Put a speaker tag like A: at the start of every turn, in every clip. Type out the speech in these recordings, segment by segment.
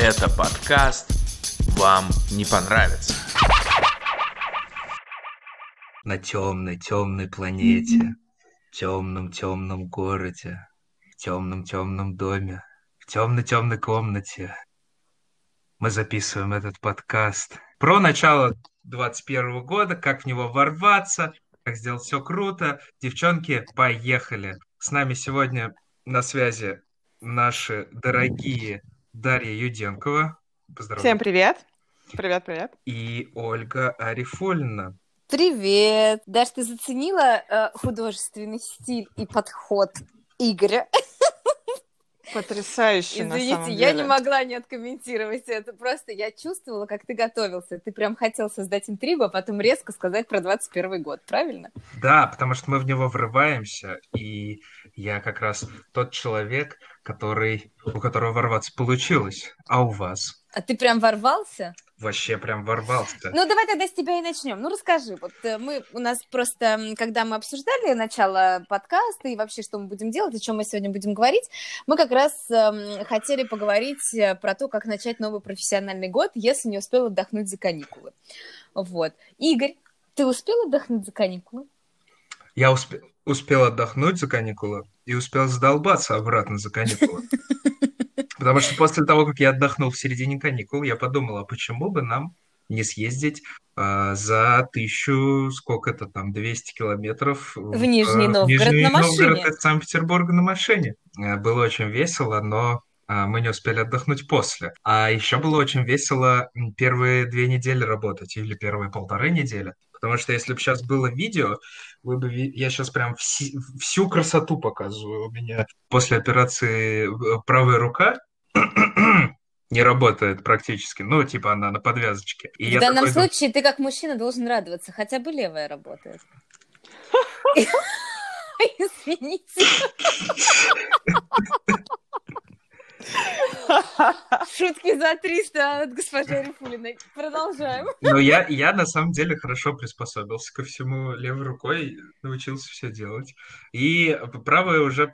A: Это подкаст «Вам не понравится».
B: На темной, темной планете, в темном, темном городе, в темном, темном доме, в темной, темной комнате мы записываем этот подкаст про начало 21 года, как в него ворваться, как сделать все круто. Девчонки, поехали! С нами сегодня на связи наши дорогие Дарья Юденкова.
C: Поздравляю. Всем привет. Привет, привет.
B: И Ольга Арифульна.
D: Привет. Даш, ты заценила э, художественный стиль и подход Игоря?
C: Потрясающе,
D: Извините,
C: на самом
D: я
C: деле.
D: не могла не откомментировать это. Просто я чувствовала, как ты готовился. Ты прям хотел создать интригу, а потом резко сказать про 21 год, правильно?
B: Да, потому что мы в него врываемся, и я как раз тот человек, который, у которого ворваться получилось. А у вас?
D: А ты прям ворвался?
B: Вообще прям ворвался.
D: Ну, давай тогда с тебя и начнем. Ну, расскажи. Вот э, мы, у нас просто, когда мы обсуждали начало подкаста и вообще, что мы будем делать, о чем мы сегодня будем говорить, мы как раз эм, хотели поговорить э, про то, как начать новый профессиональный год, если не успел отдохнуть за каникулы. Вот. Игорь, ты успел отдохнуть за каникулы?
B: Я успе- успел отдохнуть за каникулы и успел задолбаться обратно за каникулы. Потому что после того, как я отдохнул в середине каникул, я подумал, а почему бы нам не съездить а, за тысячу, сколько это там, 200 километров
D: В Нижний Новгород
B: Нижний
D: на
B: Новгород
D: машине.
B: из Санкт-Петербурга на машине. А, Было очень весело, но а, мы не успели отдохнуть после. А еще было очень весело первые две недели работать, или первые полторы недели. Потому что если бы сейчас было видео, вы бы я сейчас прям вси- всю красоту показываю. У меня после операции э, правая рука не работает практически. Ну, типа она на подвязочке. И
D: В данном
B: такой
D: случае ты как мужчина должен радоваться, хотя бы левая работает. Извините. Шутки за 300 от госпожи Арифулиной. Продолжаем.
B: Но я, я на самом деле хорошо приспособился ко всему левой рукой, научился все делать. И правая уже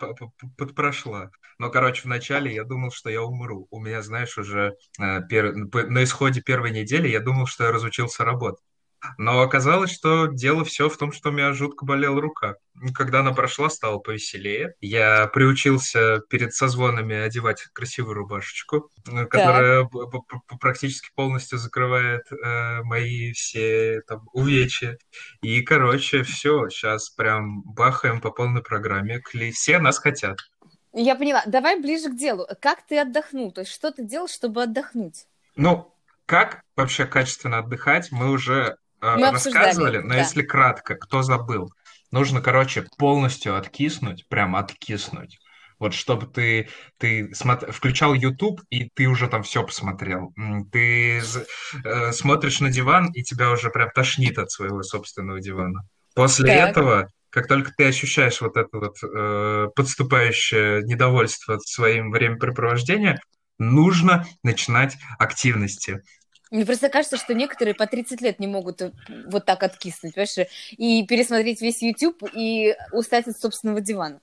B: подпрошла. Но, короче, вначале я думал, что я умру. У меня, знаешь, уже э, пер- на исходе первой недели я думал, что я разучился работать. Но оказалось, что дело все в том, что у меня жутко болела рука. Когда она прошла, стало повеселее. Я приучился перед созвонами одевать красивую рубашечку, э, которая б- практически полностью закрывает э, мои все там увечья. И, короче, все, сейчас прям бахаем по полной программе. Кли- Все нас хотят.
D: Я поняла. Давай ближе к делу. Как ты отдохнул? То есть что ты делал, чтобы отдохнуть?
B: Ну, как вообще качественно отдыхать, мы уже
D: Мы обсуждали,
B: рассказывали, но
D: да.
B: если кратко, кто забыл, нужно, короче, полностью откиснуть, прям откиснуть. Вот чтобы ты, ты смот- включал YouTube, и ты уже там все посмотрел. Ты э, смотришь на диван, и тебя уже прям тошнит от своего собственного дивана. После
D: Так.
B: этого, как только ты ощущаешь вот это вот э, подступающее недовольство своим времяпрепровождением, нужно начинать активности.
D: Мне просто кажется, что некоторые по 30 лет не могут э, вот так откиснуть, понимаешь, и пересмотреть весь YouTube и устать от собственного дивана.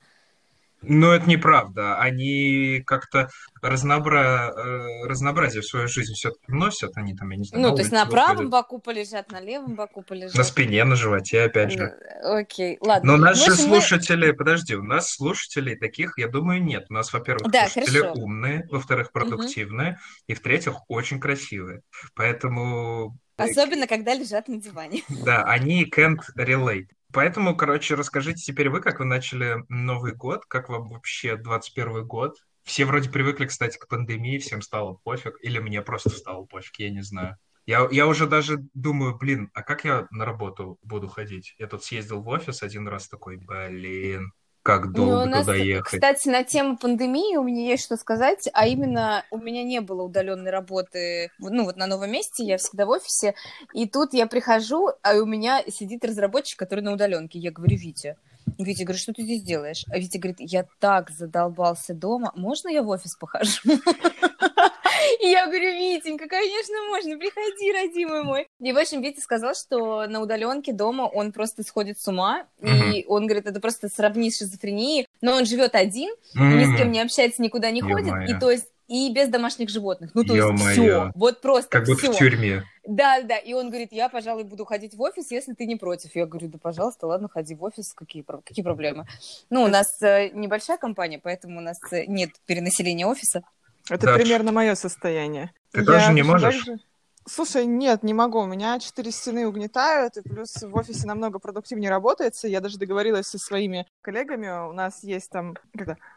B: Но это неправда. Они как-то разнобра... э, разнообразие в свою жизнь все-таки вносят. Они там, я не знаю,
D: Ну, то есть на правом
B: выходят.
D: боку полежат, на левом боку полежат.
B: На спине, на животе, опять же.
D: Э, Окей, ладно.
B: Но у нас же
D: общем, мы-
B: слушатели, подожди, у нас слушателей таких, я думаю, нет. У нас, во-первых,
D: Да,
B: слушатели
D: хорошо.
B: умные, во-вторых, продуктивные, и в-третьих, очень красивые. Поэтому
D: Особенно, когда лежат на диване.
B: Да, они can't relate. Поэтому, короче, расскажите теперь вы, как вы начали Новый год, как вам вообще 21 год? Все вроде привыкли, кстати, к пандемии, всем стало пофиг, или мне просто стало пофиг, я не знаю. Я, я уже даже думаю, блин, а как я на работу буду ходить? Я тут съездил в офис один раз такой, блин, как
D: Ну,
B: долго
D: нас,
B: туда ехать.
D: кстати, на тему пандемии у меня есть что сказать, а именно у меня не было удаленной работы, ну вот на новом месте, я всегда в офисе, и тут я прихожу, а у меня сидит разработчик, который на удаленке. Я говорю, Витя, Витя, говорю, что ты здесь делаешь? А Витя говорит, я так задолбался дома, можно я в офис похожу? И я говорю, Витенька, конечно, можно, приходи, родимый мой. И, в общем, Витя сказал, что на удаленке дома он просто сходит с ума, и он говорит, это просто сравни с шизофренией, но он живет один, ни с кем не общается, никуда не ходит, и то есть и без домашних животных. Ну, то
B: Ё-моё.
D: есть все. Вот просто
B: Как будто
D: все.
B: в тюрьме.
D: Да, да. И он говорит, я, пожалуй, буду ходить в офис, если ты не против. Я говорю, да, пожалуйста, ладно, ходи в офис. Какие, какие проблемы? Ну, у нас э, небольшая компания, поэтому у нас э, нет перенаселения офиса.
C: Это
B: Даш,
C: примерно мое состояние.
B: Ты тоже не можешь?
C: же- Слушай, нет, не могу. У меня четыре стены угнетают, и плюс в офисе намного продуктивнее работается. Я даже договорилась со своими коллегами. У нас есть там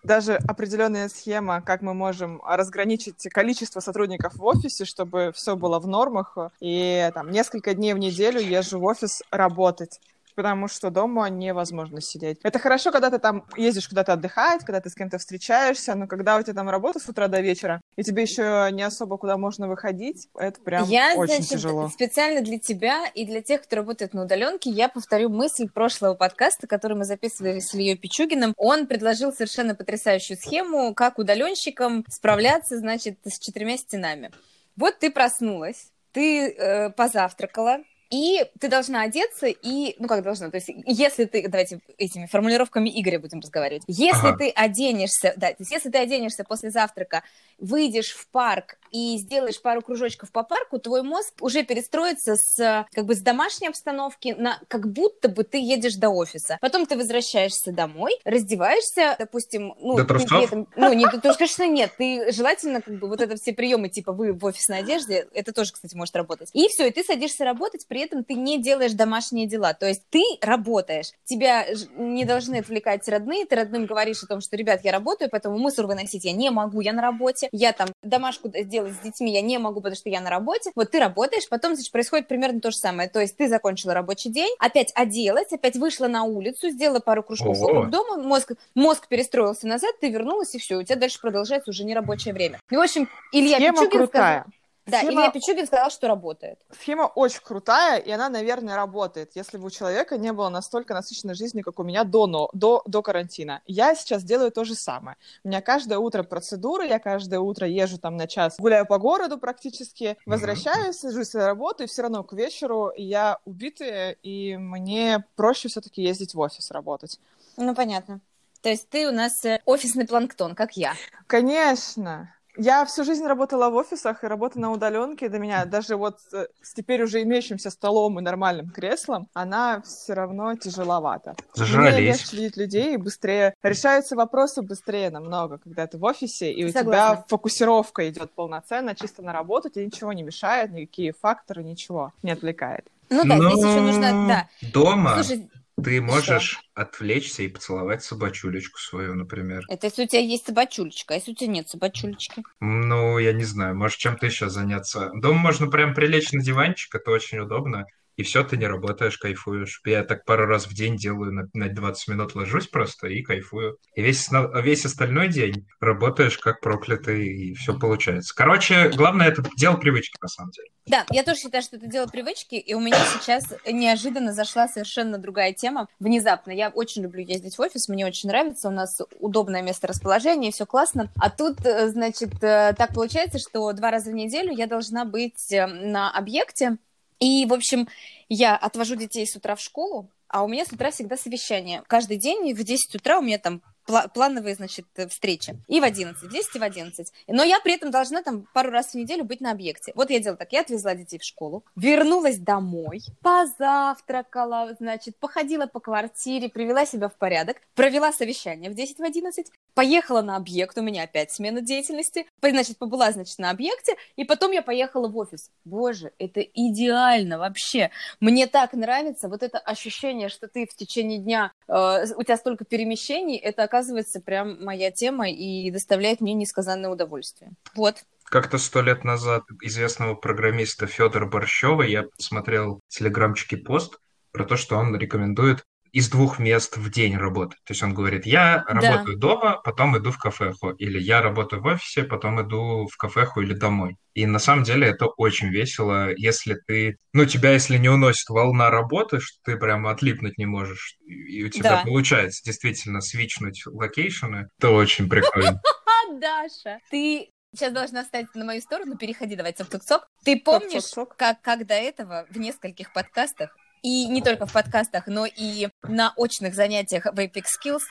C: даже определенная схема, как мы можем разграничить количество сотрудников в офисе, чтобы все было в нормах. И там несколько дней в неделю езжу в офис работать потому что дома невозможно сидеть. Это хорошо, когда ты там ездишь куда-то отдыхать, когда ты с кем-то встречаешься, но когда у тебя там работа с утра до вечера, и тебе еще не особо куда можно выходить, это прям
D: я,
C: очень
D: значит,
C: тяжело.
D: специально для тебя и для тех, кто работает на удаленке, я повторю мысль прошлого подкаста, который мы записывали с Ильей Пичугиным. Он предложил совершенно потрясающую схему, как удаленщикам справляться, значит, с четырьмя стенами. Вот ты проснулась, ты э, позавтракала, и ты должна одеться и, ну как должна, то есть если ты, давайте этими формулировками Игоря будем разговаривать, если
B: Ага.
D: ты оденешься, да, то есть если ты оденешься после завтрака, выйдешь в парк и сделаешь пару кружочков по парку, твой мозг уже перестроится с как бы с домашней обстановки на как будто бы ты едешь до офиса. Потом ты возвращаешься домой, раздеваешься, допустим, ну,
B: До
D: ты при этом- ну, не до трусов, конечно, нет. Ты желательно как бы вот это все приемы, типа вы в офисной одежде, это тоже, кстати, может работать. И все, и ты садишься работать, при этом ты не делаешь домашние дела. То есть ты работаешь, тебя не должны отвлекать родные, ты родным говоришь о том, что, ребят, я работаю, поэтому мусор выносить я не могу, я на работе, я там домашку сделать с детьми я не могу, потому что я на работе. Вот ты работаешь, потом, значит, происходит примерно то же самое. То есть ты закончила рабочий день, опять оделась, опять вышла на улицу, сделала пару кружков
B: Ого.
D: вокруг дома, мозг, мозг перестроился назад, ты вернулась, и все, у тебя дальше продолжается уже нерабочее время. Ну, в общем, Илья
C: Схема
D: Пичугин
C: крутая.
D: сказал... Да,
C: Схема-
D: Илья Пичугин сказал, что работает.
C: Схема очень крутая, и она, наверное, работает, если бы у человека не было настолько насыщенной жизни, как у меня до, но, до, до карантина. Я сейчас делаю то же самое. У меня каждое утро процедуры, я каждое утро езжу там на час, гуляю по городу практически, возвращаюсь, сажусь на работу, и все равно к вечеру я убитая, и мне проще все-таки ездить в офис работать.
D: Ну, понятно. То есть ты у нас э, офисный планктон, как я.
C: Конечно. Я всю жизнь работала в офисах и работа на удаленке для меня, даже вот э, с теперь уже имеющимся столом и нормальным креслом, она все равно тяжеловата. Мне
B: Зажрались.
C: легче видеть людей и быстрее решаются вопросы быстрее намного, когда ты в офисе, и у
D: Согласна.
C: тебя фокусировка идет полноценно, чисто на работу, тебе ничего не мешает, никакие факторы, ничего не отвлекает.
D: Ну да, здесь еще
B: Ну,
D: нужно... Да.
B: Дома
D: Слушай,
B: ты можешь отвлечься и поцеловать собачулечку свою, например.
D: это если у тебя есть собачулечка, а если у тебя нет собачулечки?
B: Ну, я не знаю, может, чем-то еще заняться. Дома можно прям прилечь на диванчик, это очень удобно. И все, ты не работаешь, кайфуешь. Я так пару раз в день делаю, на, на 20 минут ложусь просто и кайфую. И весь, весь остальной день работаешь как проклятый, и все получается. Короче, главное, это дело привычки, на самом деле.
D: Да, я тоже считаю, что это дело привычки, и у меня сейчас неожиданно зашла совершенно другая тема. Внезапно. Я очень люблю ездить в офис, мне очень нравится, у нас удобное место расположения, все классно. А тут, э, значит, э, так получается, что два раза в неделю я должна быть э, на объекте, и, в общем, я отвожу детей с утра в школу, а у меня с утра всегда совещание. Каждый день в 10 утра у меня там пла- плановые, значит, э, встречи. И в 11, в 10 и в 11. Но я при этом должна там пару раз в неделю быть на объекте. Вот я делала так, я отвезла детей в школу, вернулась домой, позавтракала, значит, походила по квартире, привела себя в порядок, провела совещание в 10 в 11, поехала на объект, у меня опять смена деятельности, значит, побыла, значит, на объекте, и потом я поехала в офис. Боже, это идеально вообще. Мне так нравится вот это ощущение, что ты в течение дня, э, у тебя столько перемещений, это оказывается прям моя тема и доставляет мне несказанное удовольствие. Вот.
B: Как-то сто лет назад известного программиста Федора Борщева я смотрел в телеграмчике пост про то, что он рекомендует из двух мест в день работать. То есть он говорит, я
D: Да.
B: работаю дома, потом иду в кафеху, или я работаю в офисе, потом иду в кафеху или домой. И на самом деле это очень весело, если ты, ну, тебя если не уносит волна работы, что ты прямо отлипнуть не можешь, и у тебя
D: Да.
B: получается действительно switch нуть location ы, то очень прикольно.
D: Даша, ты сейчас должна встать на мою сторону, переходи, давай цок-цок-цок. Ты помнишь, как, как до этого в нескольких подкастах, и не только в подкастах, но и на очных занятиях в Apex Skills,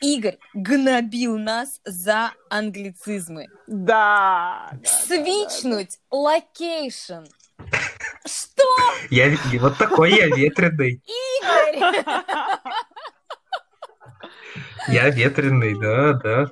D: Игорь гнобил нас за англицизмы.
C: Да. да,
D: Switch нуть location. Что,
B: Я вот такой я ветреный.
D: Игорь?
B: Я ветреный, да, да.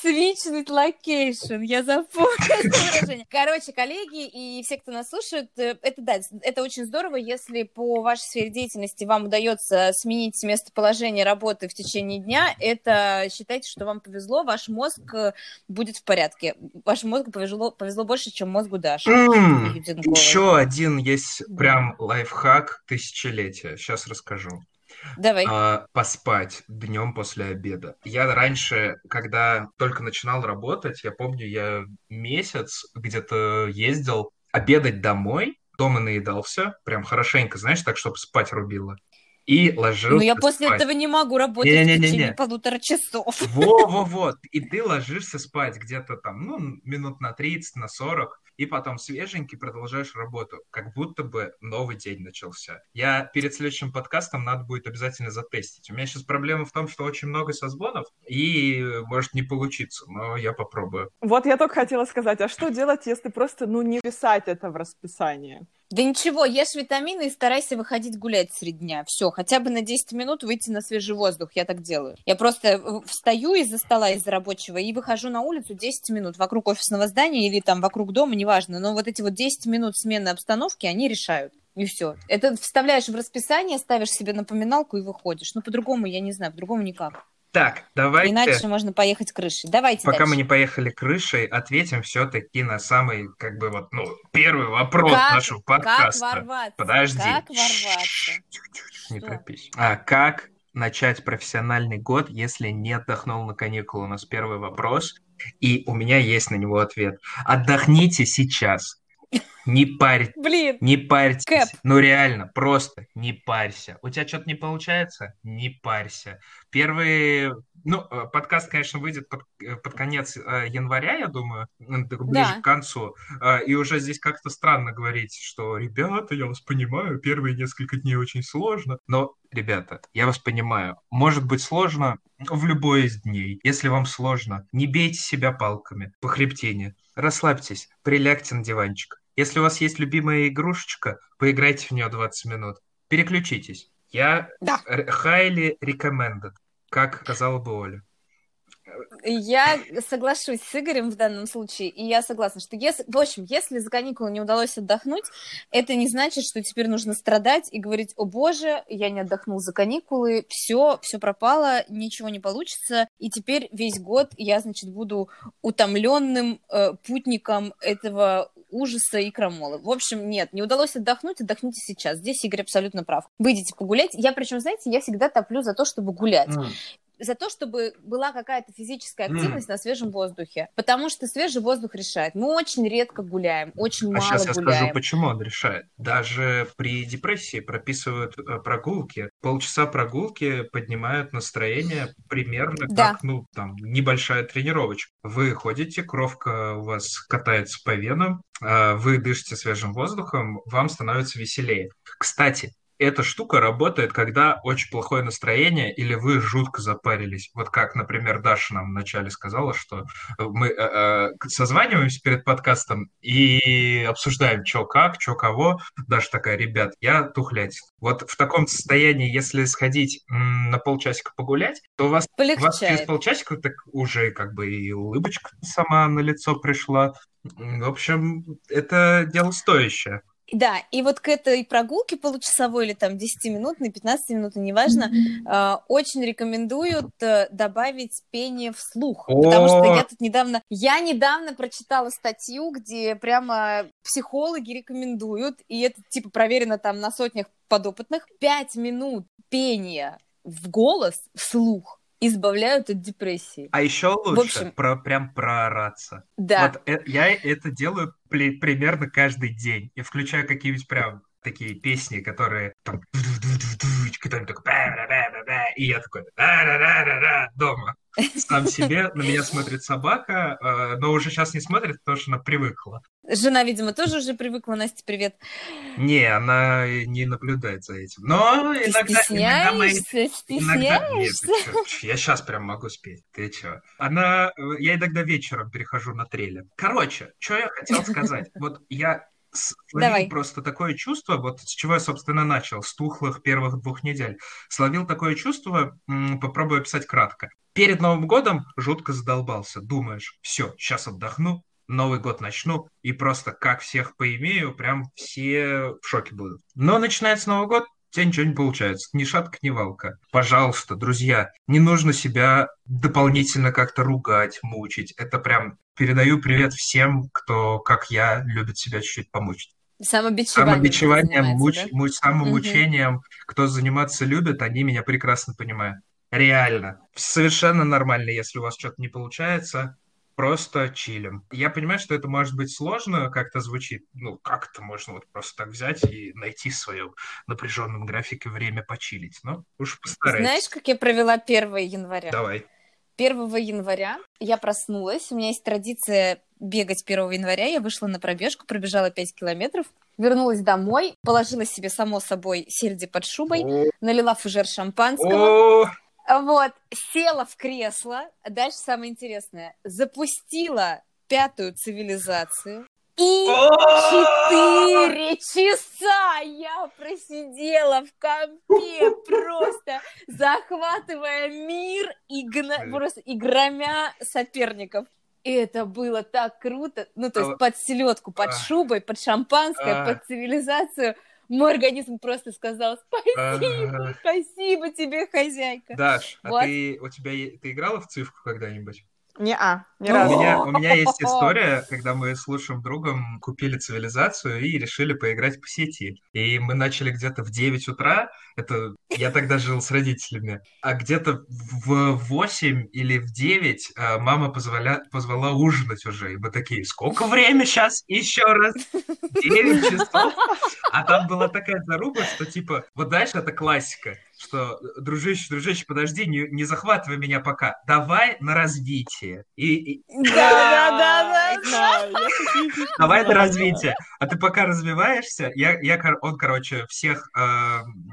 D: Switch нуть location. Я запомнила это выражение. Короче, коллеги и все, кто нас слушает, э, это да, это очень здорово, если по вашей сфере деятельности вам удается сменить местоположение работы в течение дня. Это считайте, что вам повезло, ваш мозг э, будет в порядке. Вашему мозгу повезло, повезло больше, чем мозгу Даши.
B: Еще один есть прям лайфхак тысячелетия. Сейчас расскажу.
D: Давай.
B: А, поспать днем после обеда. Я раньше, когда только начинал работать, я помню, я месяц где-то ездил обедать домой, дома наедался, прям хорошенько, знаешь, так, чтобы спать рубило. И ложился
D: Ну, я после
B: спать.
D: этого не могу работать в
B: Не-не-не-не.
D: течение полутора часов.
B: Во-во-во. И ты ложишься спать где-то там, ну, минут на 30, на 40, и потом свеженький продолжаешь работу, как будто бы новый день начался. Я перед следующим подкастом надо будет обязательно затестить. У меня сейчас проблема в том, что очень много созвонов, и может не получиться, но я попробую.
C: Вот я только хотела сказать, а что делать, если просто, ну, не писать это в расписание?
D: Да ничего, ешь витамины и старайся выходить гулять среди дня. Все, хотя бы на 10 минут выйти на свежий воздух. Я так делаю. Я просто встаю из-за стола, из-за рабочего, и выхожу на улицу 10 минут вокруг офисного здания или там вокруг дома, неважно. Но вот эти вот 10 минут смены обстановки, они решают. И все. Это вставляешь в расписание, ставишь себе напоминалку и выходишь. Ну, по-другому, я не знаю, по-другому никак.
B: Так, давайте...
D: Иначе можно поехать крышей. Давайте
B: Пока
D: дальше.
B: мы не поехали крышей, ответим все-таки на самый, как бы вот, ну, первый вопрос
D: Как-
B: нашего
D: Как
B: подкаста.
D: ворваться?
B: Подожди.
D: Как ворваться?
B: Не торопись. А как начать профессиональный год, если не отдохнул на каникулы? У нас первый вопрос, и у меня есть на него ответ. Отдохните сейчас. Не парь,
D: Блин,
B: не парьтесь.
D: Кэп.
B: Ну реально, просто не парься. У тебя что-то не получается? Не парься. Первый, ну, э, подкаст, конечно, выйдет под, э, под конец э, января, я думаю, ближе
D: Да.
B: к концу. Э, И уже здесь как-то странно говорить, что, ребята, я вас понимаю, первые несколько дней очень сложно. Но, ребята, я вас понимаю, может быть сложно в любой из дней. Если вам сложно, не бейте себя палками по хребтине. Расслабьтесь, прилягте на диванчик. Если у вас есть любимая игрушечка, поиграйте в нее 20 минут. Переключитесь. Я
D: Да.
B: highly recommended, как сказала бы Оля.
D: Я соглашусь с Игорем в данном случае, и я согласна, что если, в общем, если за каникулы не удалось отдохнуть, это не значит, что теперь нужно страдать и говорить, о боже, я не отдохнул за каникулы, все, все пропало, ничего не получится, и теперь весь год я, значит, буду утомленным э, путником этого ужаса и крамолы. В общем, нет, не удалось отдохнуть, отдохните сейчас. Здесь Игорь абсолютно прав. Выйдите погулять. Я, причем, знаете, я всегда топлю за то, чтобы гулять за то, чтобы была какая-то физическая активность на свежем воздухе. Потому что свежий воздух решает. Мы очень редко гуляем, очень
B: А
D: мало
B: сейчас я
D: гуляем.
B: скажу, почему он решает. Даже при депрессии прописывают э, прогулки. Полчаса прогулки поднимают настроение примерно
D: Да.
B: как, ну, там, небольшая тренировочка. Вы ходите, кровка у вас катается по венам, а, вы дышите свежим воздухом, вам становится веселее. Кстати, эта штука работает, когда очень плохое настроение или вы жутко запарились. Вот как, например, Даша нам вначале сказала, что мы э, э, созваниваемся перед подкастом и обсуждаем, что как, что кого. Даша такая, ребят, я тухлять. Вот в таком состоянии, если сходить м, на полчасика погулять, то у вас, у вас через полчасика так уже как бы и улыбочка сама на лицо пришла. В общем, это дело стоящее.
D: Да, и вот к этой прогулке получасовой или там 10-минутной, 15-минутной, неважно, э, очень рекомендуют э, добавить пение вслух. Потому что я тут недавно... Я недавно прочитала статью, где прямо психологи рекомендуют, и это типа проверено там на сотнях подопытных, 5 минут пения в голос вслух избавляют от депрессии.
B: А еще лучше
D: общем-
B: про, прям проораться.
D: Да.
B: Вот э- я это делаю пли- примерно каждый день. И включаю какие-нибудь прям такие песни, которые там бя-бя-бя-бя-бя, и я такой дома. Сам себе, на меня смотрит собака, э, но уже сейчас не смотрит, потому что она привыкла.
D: Жена, видимо, тоже уже привыкла. Настя, привет.
B: Не, она не наблюдает за этим. Но
D: Ты
B: иногда, иногда мои
D: стесняешься?
B: Иногда нет,
D: Стесняешься?
B: чё, я сейчас прям могу спеть. Ты чё? Она, я иногда вечером перехожу на трейлер. Короче, что я хотел сказать? Вот я словил
D: Давай.
B: просто такое чувство, вот с чего я, собственно, начал, с тухлых первых двух недель. Словил такое чувство, попробую описать кратко. Перед Новым годом жутко задолбался. Думаешь, все, сейчас отдохну, Новый год начну, и просто как всех поимею, прям все в шоке будут. Но начинается Новый год, тебя ничего не получается. Ни шатка, ни валка. Пожалуйста, друзья, не нужно себя дополнительно как-то ругать, мучить. Это прям передаю привет всем, кто, как я, любит себя чуть-чуть помучить.
D: Самобичеванием
B: Самобичеванием, муч,
D: да?
B: муч- самомучением,
D: Мгм.
B: кто заниматься любит, они меня прекрасно понимают. Реально. Совершенно нормально, если у вас что-то не получается. Просто чилим. Я понимаю, что это может быть сложно, как-то звучит. Ну, как это можно вот просто так взять и найти в своем напряженном графике время почилить? Ну, уж постарайтесь.
D: Знаешь, как я провела 1 января?
B: Давай.
D: 1 января я проснулась. У меня есть традиция бегать 1 января. Я вышла на пробежку, пробежала 5 километров, вернулась домой, положила себе, само собой, сельди под шубой,
B: О,
D: налила фужер шампанского,
B: о,
D: вот, села в кресло. Дальше самое интересное. Запустила пятую цивилизацию. И четыре часа я просидела в компе, просто захватывая мир и, гна- просто, и громя соперников. И это было так круто. Ну, то есть
B: А-
D: под селедку, под
B: а.
D: шубой, под шампанское,
B: А.
D: под цивилизацию. Мой организм просто сказал спасибо, спасибо тебе, хозяйка.
B: Даш, а ты, у тебя, ты играла в цифру когда-нибудь?
C: Не-а, ни
D: Ну,
C: разу.
B: У меня, у меня есть история, когда мы с лучшим другом купили цивилизацию и решили поиграть по сети. И мы начали где-то в 9 утра, это я тогда жил с родителями, а где-то в 8 или в 9 а, мама позволя, позвала ужинать уже. И мы такие, сколько время сейчас? Еще раз. 9 часов. А там была такая заруба, что типа, вот дальше это классика, что дружище, дружище, подожди, не, не захватывай меня пока, давай на развитие. И, и-.
C: Знаю, я такие фишки
B: давай на развитие. А ты пока развиваешься, я, я, кор- он, короче, всех э, в-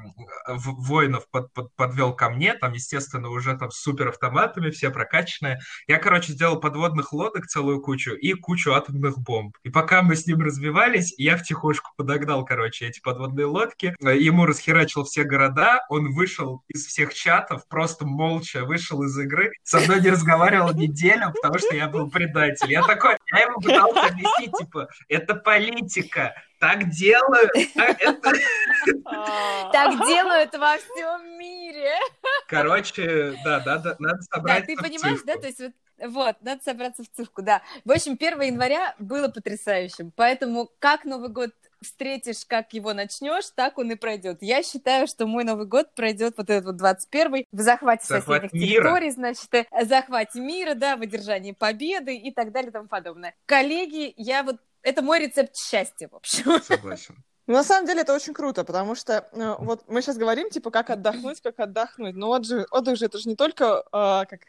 B: воинов под- под- подвел ко мне, там, естественно, уже там с супер автоматами, все прокачанные. Я, короче, сделал подводных лодок целую кучу и кучу атомных бомб. И пока мы с ним развивались, я втихушку подогнал, короче, эти подводные лодки. Э, Ему расхерачил все города, он вышел из всех чатов, просто молча вышел из игры, со мной не разговаривал неделю, потому что я был предатель. Я такой, я ему пытался объяснить, типа, это политика, так делают, а
D: Так делают во всем мире.
B: Короче, да, надо, надо
D: Да,
B: собрать
D: ты понимаешь, да, то есть вот вот, надо собраться в цифку, да. В общем, 1 января было потрясающим, поэтому как Новый год встретишь, как его начнешь, так он и пройдет. Я считаю, что мой Новый год пройдет вот этот вот 21 в захвате
B: Захват
D: соседних
B: мира.
D: территорий, значит, э, захвате мира, да, в одержании победы и так далее и тому подобное. Коллеги, я вот это мой рецепт счастья, в общем.
B: Согласен.
C: Ну, на самом деле это очень круто, потому что э, вот мы сейчас говорим, типа, как отдохнуть, как отдохнуть. Но же, отдых же это же не только э, как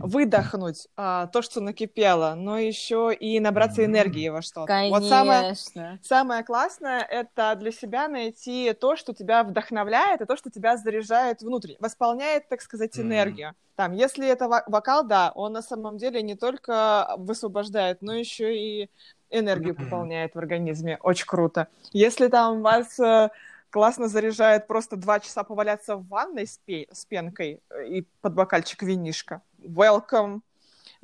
C: выдохнуть а, то, что накипело, но еще и набраться энергии во что-то.
D: Конечно.
C: Вот самое, самое классное — это для себя найти то, что тебя вдохновляет, и то, что тебя заряжает внутрь, восполняет, так сказать, энергию. Там, если это вокал, да, он на самом деле не только высвобождает, но еще и энергию пополняет в организме. Очень круто. Если там вас э, классно заряжает просто два часа поваляться в ванной с, пе- с пенкой э, и под бокальчик винишка, welcome.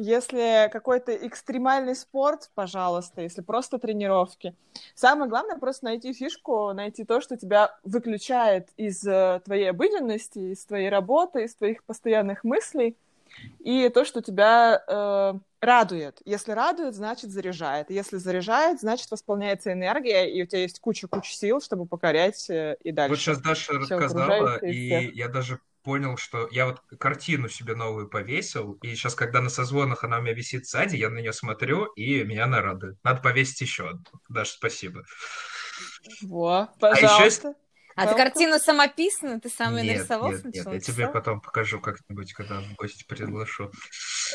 C: Если какой-то экстремальный спорт, пожалуйста, если просто тренировки. Самое главное просто найти фишку, найти то, что тебя выключает из э, твоей обыденности, из твоей работы, из твоих постоянных мыслей, и то, что тебя э, радует. Если радует, значит заряжает. Если заряжает, значит восполняется энергия, и у тебя есть куча-куча сил, чтобы покорять э, и дальше.
B: Вот сейчас Даша рассказала, и я даже понял, что я вот картину себе новую повесил, и сейчас, когда на созвонах она у меня висит сзади, я на нее смотрю, и меня она радует. Надо повесить еще одну. Даша, спасибо.
C: Во,
B: А еще
D: А ты картину самописную, ты сам ее
B: Нет,
D: нарисовал
B: нет, нет, я тебе потом покажу как-нибудь, когда в гости приглашу.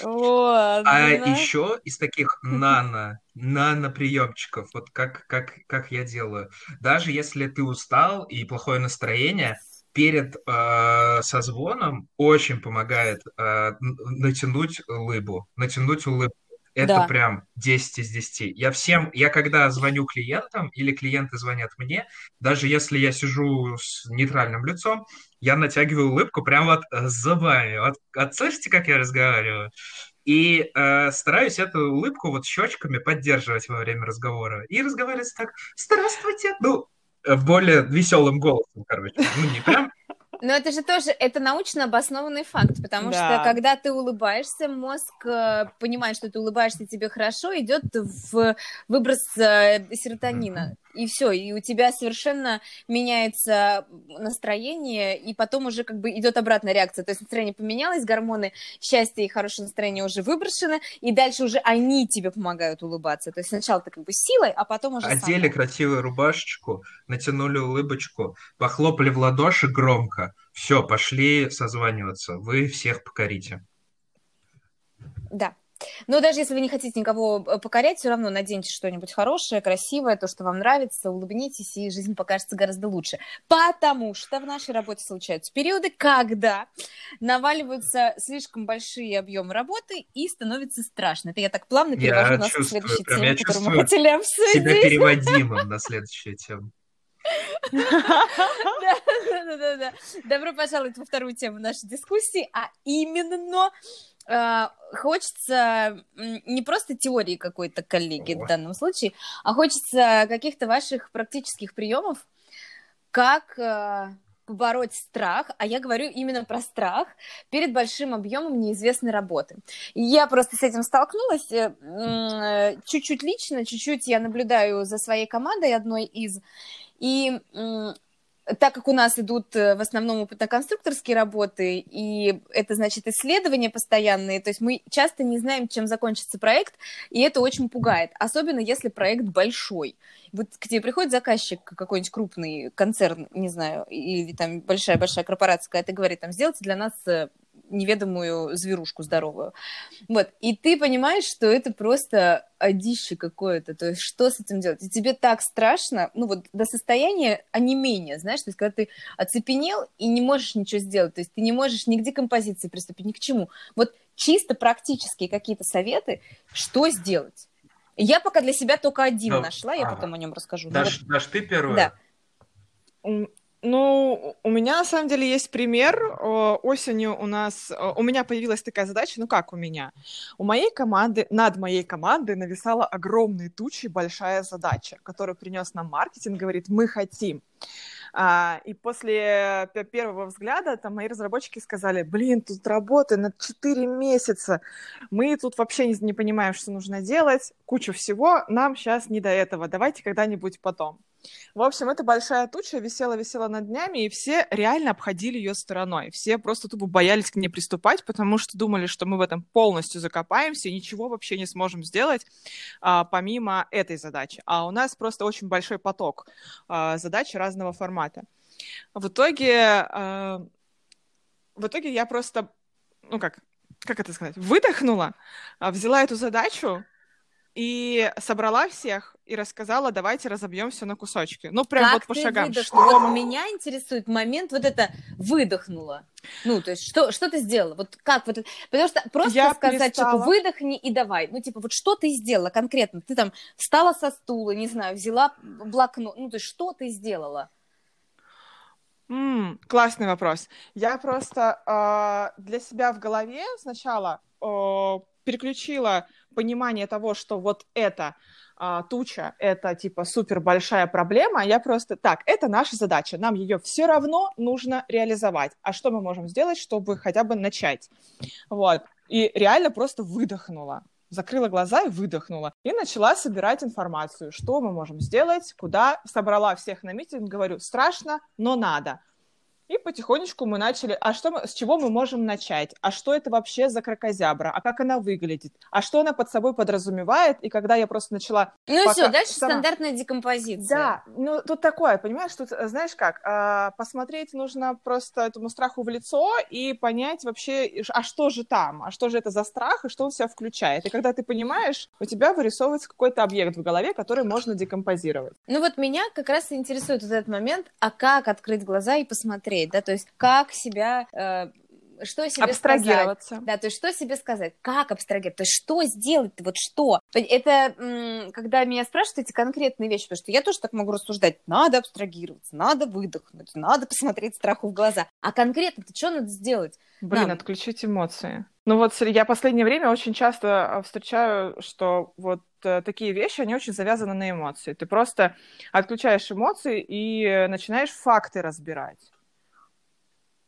D: Вот,
B: А еще из таких нано, нано приемчиков, вот как, как, как я делаю. Даже если ты устал и плохое настроение, перед э, созвоном очень помогает э, натянуть улыбу, натянуть улыбку. Это
D: Да.
B: прям 10 из 10. Я всем, я когда звоню клиентам или клиенты звонят мне, даже если я сижу с нейтральным лицом, я натягиваю улыбку прямо вот э, зубами. Вот, вот слышите, как я разговариваю? И э, стараюсь эту улыбку вот щечками поддерживать во время разговора. И разговаривать так, здравствуйте, ну, э, более веселым голосом, короче. Ну, не прям
D: Но это же тоже, это научно обоснованный факт, потому
C: Да.
D: что когда ты улыбаешься, мозг э, понимает, что ты улыбаешься, тебе хорошо, идет в выброс э, серотонина. И все, и у тебя совершенно меняется настроение, и потом уже как бы идет обратная реакция. То есть настроение поменялось, гормоны счастья и хорошее настроение уже выброшены, и дальше уже они тебе помогают улыбаться. То есть сначала ты как бы силой, а потом уже
B: одели
D: сама.
B: красивую рубашечку, натянули улыбочку, похлопали в ладоши громко. Все, пошли созваниваться. Вы всех покорите.
D: Да. Но даже если вы не хотите никого э, покорять, все равно наденьте что-нибудь хорошее, красивое, то, что вам нравится, улыбнитесь, и жизнь покажется гораздо лучше. Потому что в нашей работе случаются периоды, когда наваливаются слишком большие объемы работы и становится страшно. Это я так плавно
B: Я
D: перевожу нас к
B: чувствую,
D: следующей
B: прям
D: теме,
B: я
D: которую мы хотели
B: Себя
D: обсудить.
B: переводимым на следующую тему.
D: Добро пожаловать во вторую тему нашей дискуссии, а именно хочется м, не просто теории какой-то коллеги в данном случае, а хочется каких-то ваших практических приемов, как э, побороть страх, а я говорю именно про страх перед большим объемом неизвестной работы. Я просто с этим столкнулась э, чуть-чуть лично, чуть-чуть я наблюдаю за своей командой одной из, и так как у нас идут э, в основном опытно-конструкторские работы, и это значит исследования постоянные, то есть мы часто не знаем, чем закончится проект, и это очень пугает, особенно если проект большой. Вот к тебе приходит заказчик, какой-нибудь крупный концерн, не знаю, или там большая-большая корпорация, какая-то говорит, там, сделайте для нас э, неведомую зверушку здоровую. Вот, и ты понимаешь, что это просто одище какое-то, то есть что с этим делать? И тебе так страшно, ну вот до состояния онемения, знаешь, то есть когда ты оцепенел и не можешь ничего сделать, то есть ты не можешь ни к декомпозиции приступить, ни к чему. Вот чисто практические какие-то советы, что сделать? Я пока для себя только один
B: Ну,
D: нашла, я
B: ага.
D: потом о нем расскажу. Ну
B: Даш, Даш, ты первая?
D: Да.
C: Ну, у меня на самом деле есть пример. О, Осенью у нас, о, у меня появилась такая задача, ну как у меня? У моей команды, над моей командой нависала огромные тучи большая задача, которую принес нам маркетинг, говорит, мы хотим. А, и после первого взгляда там мои разработчики сказали, блин, тут работа на 4 месяца, мы тут вообще не, не понимаем, что нужно делать, куча всего, нам сейчас не до этого, давайте когда-нибудь потом. В общем, эта большая туча висела-висела над днями, и все реально обходили ее стороной. Все просто тупо боялись к ней приступать, потому что думали, что мы в этом полностью закопаемся и ничего вообще не сможем сделать а, помимо этой задачи. А у нас просто очень большой поток а, задач разного формата. В итоге, а, в итоге я просто, ну как, как это сказать, выдохнула, а, взяла эту задачу, и собрала всех и рассказала, давайте разобьем все на кусочки. Ну, прям
D: как
C: вот по
D: ты
C: шагам. Что
D: Вот меня интересует момент вот это выдохнула. Ну, то есть что, что ты сделала? Вот как вот это- Потому что просто
C: Я
D: сказать человеку
C: перестала.
D: выдохни и давай. Ну, типа, вот что ты сделала конкретно? Ты там встала со стула, не знаю, взяла блокнот. Ну, то есть что ты сделала?
C: М, классный вопрос. Я просто а, для себя в голове сначала а, переключила понимание того, что вот эта а, туча, это типа супер большая проблема. Я просто так, это наша задача, нам ее все равно нужно реализовать. А что мы можем сделать, чтобы хотя бы начать? Вот. И реально просто выдохнула. Закрыла глаза и выдохнула. И начала собирать информацию, что мы можем сделать, куда. Собрала всех на митинг, говорю, страшно, но надо. И потихонечку мы начали, а что мы, с чего мы можем начать? А что это вообще за кракозябра? А как она выглядит? А что она под собой подразумевает? И когда я просто начала...
D: Ну и
C: пока
D: все, дальше
C: сама-
D: стандартная декомпозиция.
C: Да, ну тут такое, понимаешь, тут, э, знаешь как, а, посмотреть нужно просто этому страху в лицо и понять вообще, а что же там, а что же это за страх, и что он в себя включает. И когда ты понимаешь, у тебя вырисовывается какой-то объект в голове, который можно декомпозировать.
D: Ну вот меня как раз интересует вот этот момент, а как открыть глаза и посмотреть, да, то есть как себя, э, что себе сказать.
C: Абстрагироваться.
D: Да, то есть что себе сказать, как абстрагировать, то есть что сделать, вот что. Это когда меня спрашивают эти конкретные вещи, потому что я тоже так могу рассуждать, надо абстрагироваться, надо выдохнуть, надо посмотреть страху в глаза. А конкретно-то что надо сделать?
C: Блин,
D: Да.
C: отключить эмоции. Ну вот я в последнее время очень часто а, встречаю, что вот э, такие вещи, они очень завязаны на эмоции. Ты просто отключаешь эмоции и э, начинаешь факты разбирать.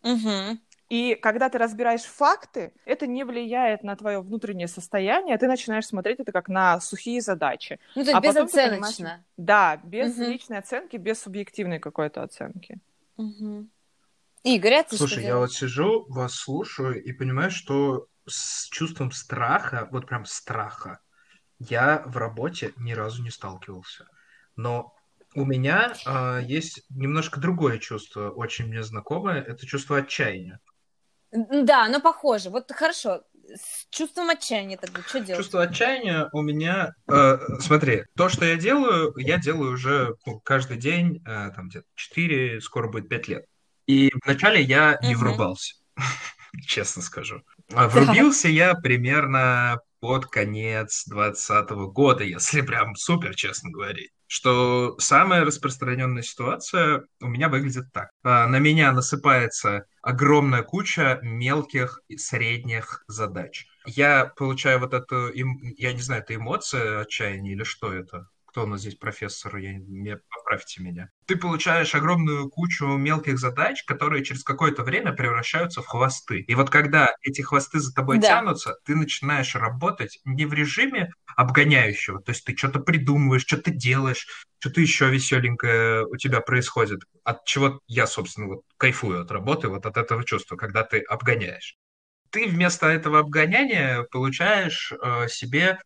D: Угу.
C: И когда ты разбираешь факты, это не влияет на твое внутреннее состояние, ты начинаешь смотреть это как на сухие задачи.
D: Ну, то есть
C: А
D: безоценочно.
C: Да, без
D: Мгм.
C: личной оценки, без субъективной какой-то оценки.
D: Мгм. Игорь, а ты что
B: Слушай, я вот сижу, вас слушаю и понимаю, что с чувством страха, вот прям страха, я в работе ни разу не сталкивался. Но у меня а, есть немножко другое чувство, очень мне знакомое, это чувство отчаяния.
D: Да, оно похоже. Вот хорошо. С чувством отчаяния тогда что делать?
B: Чувство отчаяния у меня... э, смотри, то, что я делаю, я делаю уже ну, каждый день, э, там где-то 4, скоро будет 5 лет. И вначале я не
D: Мгм.
B: врубался, честно скажу. А Врубился я примерно под конец 2020 года, если прям супер честно говорить. Что самая распространенная ситуация у меня выглядит так. А, На меня насыпается огромная куча мелких и средних задач. Я получаю вот эту, эм- я не знаю, это эмоция отчаяния или что это? Кто у нас здесь профессор? Я, мне, поправьте меня. Ты получаешь огромную кучу мелких задач, которые через какое-то время превращаются в хвосты. И вот когда эти хвосты за тобой
D: Да.
B: тянутся, ты начинаешь работать не в режиме обгоняющего, то есть ты что-то придумываешь, что-то делаешь, что-то еще веселенькое у тебя происходит, от чего я, собственно, вот кайфую от работы, вот от этого чувства, когда ты обгоняешь. Ты вместо этого обгоняния получаешь э, себе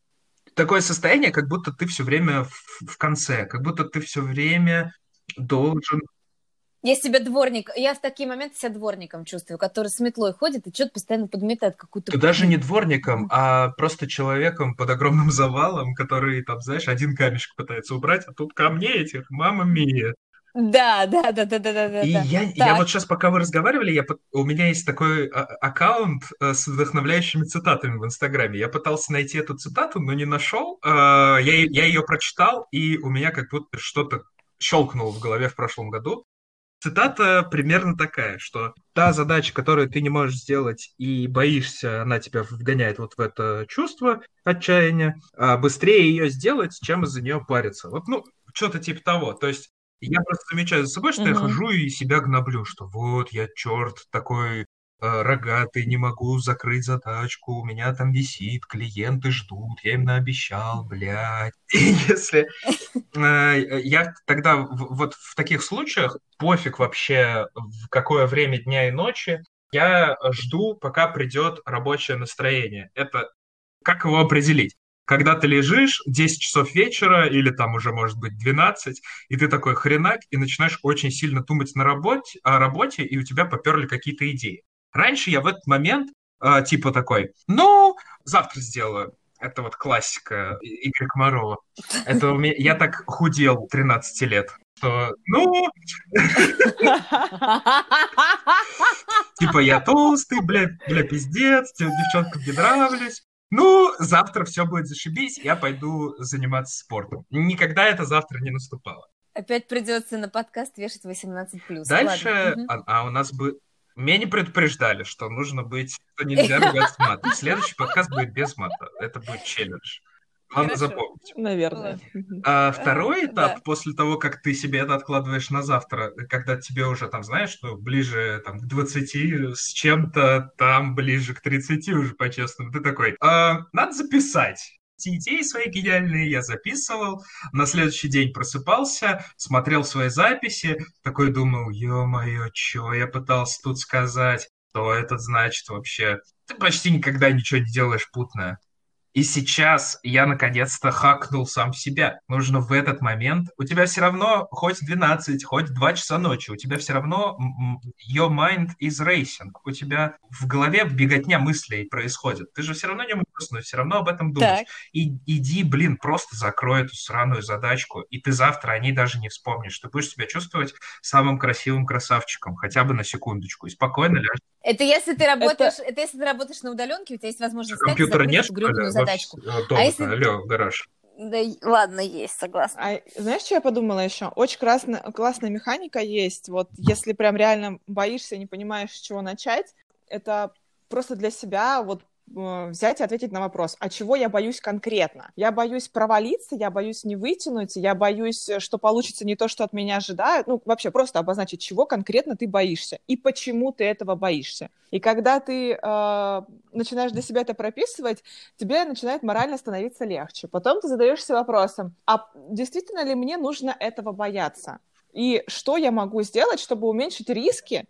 B: такое состояние, как будто ты все время в, в конце, как будто ты все время должен...
D: Я себя дворник, я в такие моменты себя дворником чувствую, который с метлой ходит и что-то постоянно подметает какую-то...
B: Ты даже не дворником, а просто человеком под огромным завалом, который, там, знаешь, один камешек пытается убрать, а тут камней этих, мама мия.
D: Да, да, да, да, да, да, да.
B: И
D: да.
B: я, я вот сейчас, пока вы разговаривали, я, у меня есть такой а, аккаунт э, с вдохновляющими цитатами в Инстаграме. Я пытался найти эту цитату, но не нашел. Э, Я, я ее прочитал, и у меня как будто что-то щелкнуло в голове в прошлом году. Цитата примерно такая, что та задача, которую ты не можешь сделать и боишься, она тебя вгоняет вот в это чувство отчаяния, а быстрее ее сделать, чем из-за нее париться. Вот, ну, что-то типа того. То есть я просто замечаю за собой, что я
D: Мгм.
B: хожу и себя гноблю, что вот я черт такой э, рогатый, не могу закрыть задачку, у меня там висит, клиенты ждут, я им наобещал, блядь. И если э, я тогда в- вот в таких случаях пофиг вообще в какое время дня и ночи, я жду, пока придет рабочее настроение. Это как его определить? Когда ты лежишь 10 часов вечера или там уже может быть 12, и ты такой хренак и начинаешь очень сильно думать на работе, о работе, и у тебя поперли какие-то идеи. Раньше я в этот момент э, типа такой, ну, завтра сделаю. Это вот классика Игоря Комарова. Это у меня, я так худел 13 лет, что, ну, типа я толстый, бля, бля, пиздец, дев- девчонкам не нравлюсь. Ну, завтра все будет зашибись, я пойду заниматься спортом. Никогда это завтра не наступало.
D: Опять придется на подкаст вешать 18+.
B: Дальше, а, а у нас бы... Меня не предупреждали, что нужно быть... что нельзя ругаться матом. Следующий подкаст будет без мата. Это будет челлендж. Надо
D: Хорошо.
B: запомнить.
C: Наверное.
B: А второй
D: Э,
B: этап,
D: да.
B: после того, как ты себе это откладываешь на завтра, когда тебе уже, там, знаешь, что ближе там, к 20 с чем-то, там ближе к 30 уже, по-честному, ты такой, «А, надо записать. эти идеи свои гениальные я записывал, на следующий день просыпался, смотрел свои записи, такой думал, ё-моё, чё я пытался тут сказать, что это значит вообще? Ты почти никогда ничего не делаешь путное. И сейчас я наконец-то хакнул сам себя. Нужно в этот момент... У тебя все равно хоть 12, хоть 2 часа ночи, у тебя все равно your mind is racing. У тебя в голове беготня мыслей происходит. Ты же все равно не можешь, но все равно об этом думаешь.
D: Так.
B: И иди, блин, просто закрой эту сраную задачку, и ты завтра о ней даже не вспомнишь. Ты будешь себя чувствовать самым красивым красавчиком, хотя бы на секундочку, и спокойно ляжешь.
D: Это если ты работаешь, это... это если ты работаешь на удаленке, у тебя есть возможность
B: Компьютера
D: закрыть
B: нет,
D: эту
B: что ли?
D: гребаную задачку.
B: вс- э, дома,
D: А если-
B: алло, гараж.
D: Да, ладно, есть, согласна.
C: А знаешь, что я подумала еще? Очень классно, классная механика есть. Вот если прям реально боишься, не понимаешь, с чего начать, это просто для себя вот взять и ответить на вопрос, а чего я боюсь конкретно? Я боюсь провалиться, я боюсь не вытянуть, я боюсь, э, что получится не то, что от меня ожидают. Ну, вообще просто обозначить, чего конкретно ты боишься и почему ты этого боишься. И когда ты э, начинаешь для себя это прописывать, тебе начинает морально становиться легче. Потом ты задаешься вопросом, а действительно ли мне нужно этого бояться? И что я могу сделать, чтобы уменьшить риски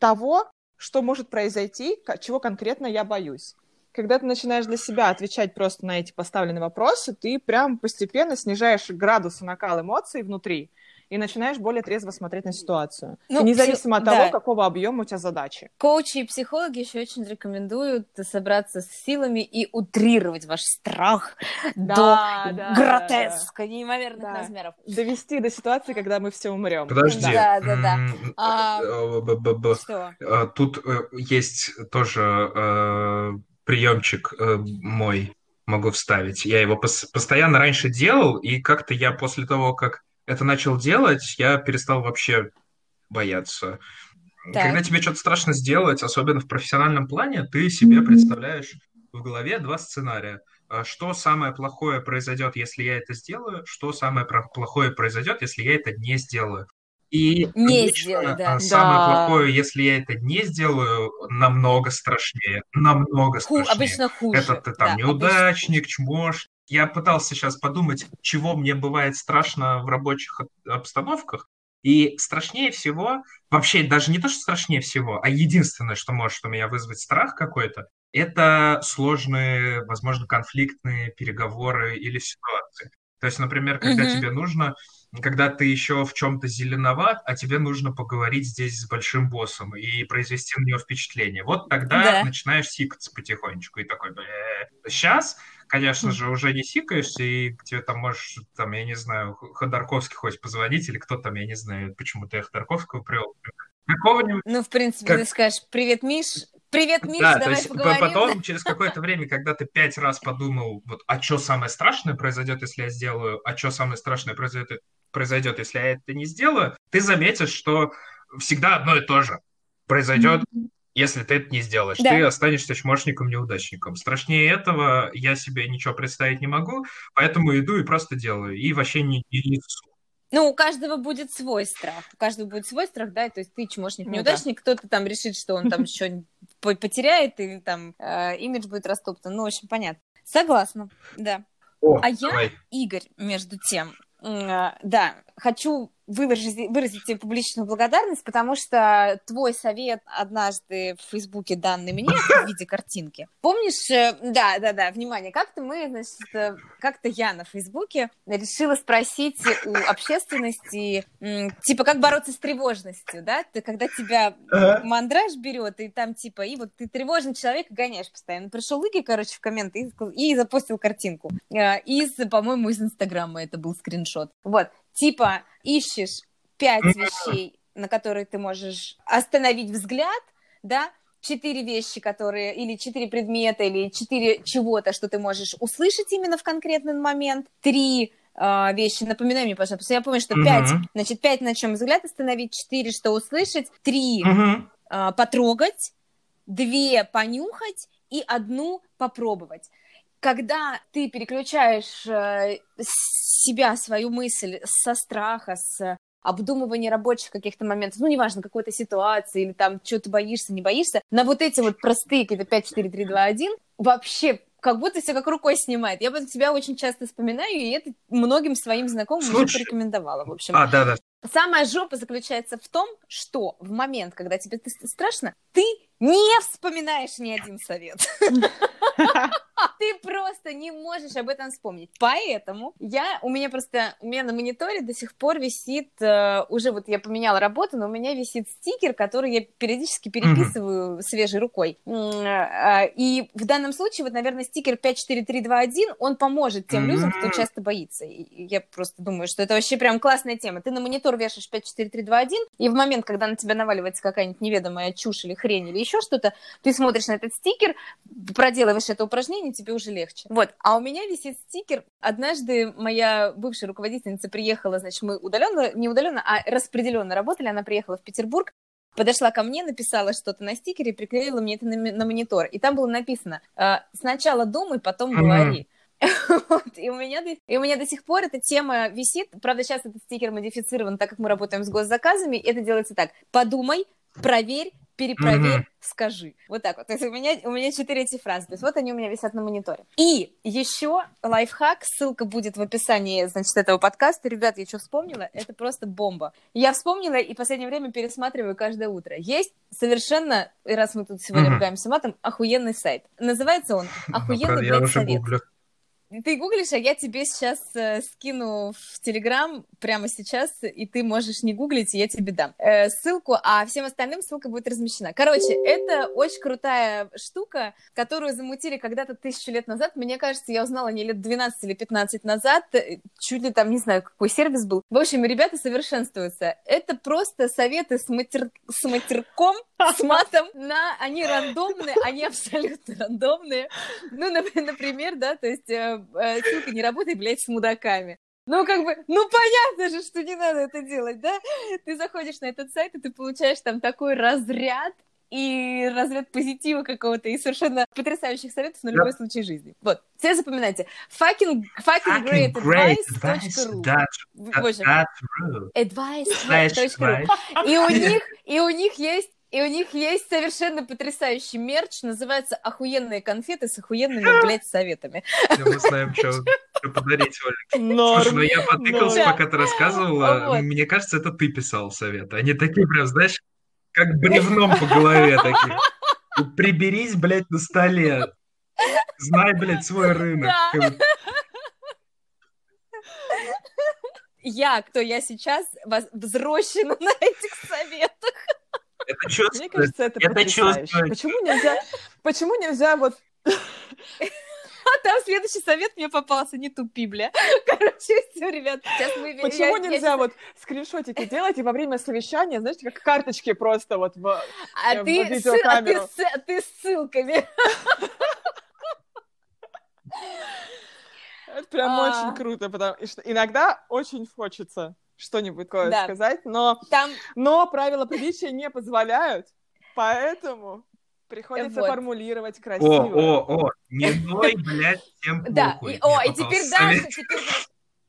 C: того, что может произойти, чего конкретно я боюсь? Когда ты начинаешь для себя отвечать просто на эти поставленные вопросы, ты прям постепенно снижаешь градус и накал эмоций внутри и начинаешь более трезво смотреть на ситуацию.
D: Ну,
C: Независимо от
D: пси-
C: того,
D: да.
C: какого объема у тебя задачи.
D: Коучи и психологи еще очень рекомендуют собраться с силами и утрировать ваш страх
C: Да,
D: до
C: да,
D: гротеска, неимоверных
C: Да.
D: размеров.
C: Довести до ситуации, когда мы все умрем.
B: Подожди.
D: Да, да, да. А, Что?
B: Тут есть тоже э, приемчик э, мой, могу вставить. Я его пос- постоянно раньше делал, и как-то я после того, как это начал делать, я перестал вообще бояться.
D: Так.
B: Когда тебе что-то страшно сделать, особенно в профессиональном плане, ты себе представляешь в голове два сценария. А Что самое плохое произойдет, если я это сделаю? Что самое плохое произойдет, если я это не сделаю? И
D: Не
B: обычно,
D: сделаю, да.
B: а, самое
C: Да.
B: плохое, если я это не сделаю, намного страшнее. Намного
D: Ху-
B: страшнее.
D: обычно хуже.
B: Это ты там
D: да,
B: неудачник, чмош. Я пытался сейчас подумать, чего мне бывает страшно в рабочих об- обстановках. И страшнее всего, вообще даже не то, что страшнее всего, а единственное, что может у меня вызвать страх какой-то, это сложные, возможно, конфликтные переговоры или ситуации. То есть, например, когда
D: Мгм.
B: тебе нужно, когда ты еще в чем-то зеленоват, а тебе нужно поговорить здесь с большим боссом и произвести на него впечатление. Вот тогда
D: Да.
B: начинаешь сикаться потихонечку и такой, сейчас, конечно же, уже не сикаешься, и тебе там можешь, там, я не знаю, Ходорковский хоть позвонить, или кто там, я не знаю, почему-то я Ходорковского привел. Какого-нибудь
D: Ну, в принципе,
B: Как-
D: ты скажешь, привет, Миш. Привет, Миш,
B: да, то
D: давай
B: есть по-
D: поговорим.
B: потом, через какое-то время, когда ты пять раз подумал, вот, а что самое страшное произойдет, если я сделаю, а что самое страшное произойдет, произойдет, если я это не сделаю, ты заметишь, что всегда одно и то же произойдет, если ты это не сделаешь.
D: Да.
B: Ты останешься чмошником-неудачником. Страшнее этого я себе ничего представить не могу, поэтому иду и просто делаю. И вообще не, не несу.
D: Ну, у каждого будет свой страх. У каждого будет свой страх, да, то есть ты чмошник,
C: Ну
D: неудачник, кто-то там решит, что он там что-нибудь по- потеряет, и там э, имидж будет растоптан. Ну, в общем, понятно. Согласна, да.
B: О,
D: А я,
B: давай.
D: Игорь, между тем, да, хочу выразить, выразить тебе публичную благодарность, потому что твой совет однажды в Фейсбуке данный мне в виде картинки. Помнишь, э, да, да, да, внимание, как-то мы, значит, э, как-то я на Фейсбуке решила спросить у общественности, типа, как бороться с тревожностью, да, ты, когда тебя мандраж берет, и там типа, и вот ты тревожный человек, и гоняешь постоянно. Пришел Игорь, короче, в комменты и, и запостил картинку. Э, Из, по-моему, из Инстаграма это был скриншот. Вот, типа, ищешь пять вещей, на которые ты можешь остановить взгляд, да, четыре вещи, которые, или четыре предмета, или четыре чего-то, что ты можешь услышать именно в конкретный момент, три а, вещи, напоминай мне, пожалуйста, потому что я помню, что пять, значит, пять на чем взгляд остановить, четыре, что услышать, три
B: Мгм.
D: а, потрогать, две понюхать и одну попробовать. Когда ты переключаешь э, себя, свою мысль со страха, с обдумывания рабочих каких-то моментов, ну, неважно, какой-то ситуации, или там, что ты боишься, не боишься, на вот эти вот простые какие-то 5, 4, 3, 2, 1, вообще как будто все как рукой снимает. Я вот тебя очень часто вспоминаю, и это многим своим знакомым уже
B: Слушай.
D: порекомендовала, в общем.
B: А, да-да.
D: Самая жопа заключается в том, что в момент, когда тебе страшно, ты не вспоминаешь ни один совет. Ты просто не можешь об этом вспомнить. Поэтому я, у меня просто, у меня на мониторе до сих пор висит, э, уже вот я поменяла работу, но у меня висит стикер, который я периодически переписываю свежей рукой. Э, И в данном случае, вот, наверное, стикер 54321, он поможет тем людям, кто часто боится. И я просто думаю, что это вообще прям классная тема. Ты на монитор вешаешь 54321, и в момент, когда на тебя наваливается какая-нибудь неведомая чушь или хрень или еще что-то, ты смотришь на этот стикер, проделываешь это упражнение, тебе уже легче. Вот. А у меня висит стикер. Однажды моя бывшая руководительница приехала, значит, мы удаленно, не удаленно, а распределенно работали. Она приехала в Петербург, подошла ко мне, написала что-то на стикере и приклеила мне это на, на монитор. И там было написано э, «Сначала думай, потом говори». Вот, и, у меня, и у меня до сих пор эта тема висит. Правда, сейчас этот стикер модифицирован, так как мы работаем с госзаказами. Это делается так. Подумай, проверь, перепроверь,
B: Мгм.
D: скажи. Вот так вот. То есть у меня, у меня четыре эти фразы. То есть вот они у меня висят на мониторе. И еще лайфхак, ссылка будет в описании, значит, этого подкаста. Ребят, я что вспомнила? Это просто бомба. Я вспомнила и в последнее время пересматриваю каждое утро. Есть совершенно, и раз мы тут сегодня
B: Мгм.
D: ругаемся матом, охуенный сайт. Называется он
B: Ну,
D: «Охуенный, блядь, совет».
B: гуглю.
D: Ты гуглишь, а я тебе сейчас э, скину в Телеграм прямо сейчас, и ты можешь не гуглить, и я тебе дам э, ссылку, а всем остальным ссылка будет размещена. Короче, это очень крутая штука, которую замутили когда-то тысячу лет назад. Мне кажется, я узнала не лет 12 или 15 назад, э, чуть ли там, не знаю, какой сервис был. В общем, ребята совершенствуются. Это просто советы с, матер... с матерком, с матом, на... они рандомные, они абсолютно рандомные. Ну, нап- например, да, то есть э, ссылка не работает, блядь, с мудаками. Ну, как бы, ну, понятно же, что не надо это делать, да? Ты заходишь на этот сайт, и ты получаешь там такой разряд и разряд позитива какого-то, и совершенно потрясающих советов на любой случай жизни. Вот, все запоминайте. Fucking, fucking great advice.ru
B: That's,
D: В общем,
B: that's true. Slash
D: advice.ru
B: advice.
D: и у них, и у них есть и у них есть совершенно потрясающий мерч, называется «Охуенные конфеты с охуенными, блядь, советами».
B: Мы знаем, что подарить, Оля.
C: Норм.
B: Слушай, ну я потыкался,
D: Да.
B: пока ты рассказывала.
D: Вот.
B: Мне кажется, это ты писал советы. Они такие прям, знаешь, как бревном по голове такие. Вот Приберись, блядь, на столе. Знай, блядь, свой рынок.
D: Да. Я, кто я сейчас, воз- взрощена на этих советах.
B: Это
C: Мне
B: чувствуется.
C: кажется, это,
B: Это чувствуется.
C: Почему нельзя, почему нельзя вот
D: А там следующий совет мне попался, не тупи, бля. Короче, все, ребят, сейчас мы... я-
C: Почему
D: я
C: нельзя
D: сейчас-
C: вот скриншотики делать и во время совещания, знаете, как карточки просто вот в...
D: А
C: э,
D: ты,
C: в
D: с- а ты,
C: видеокамеру?
D: с- ты с ссылками.
C: Это прям
D: А.
C: очень круто, потому что иногда очень хочется что-нибудь такое
D: Да.
C: сказать, но,
D: Там
C: но правила приличия не позволяют, поэтому приходится
D: Вот.
C: формулировать
B: О,
C: красиво.
B: о, о, не ной, блядь, всем
D: Да, и, о, и теперь Даша, теперь...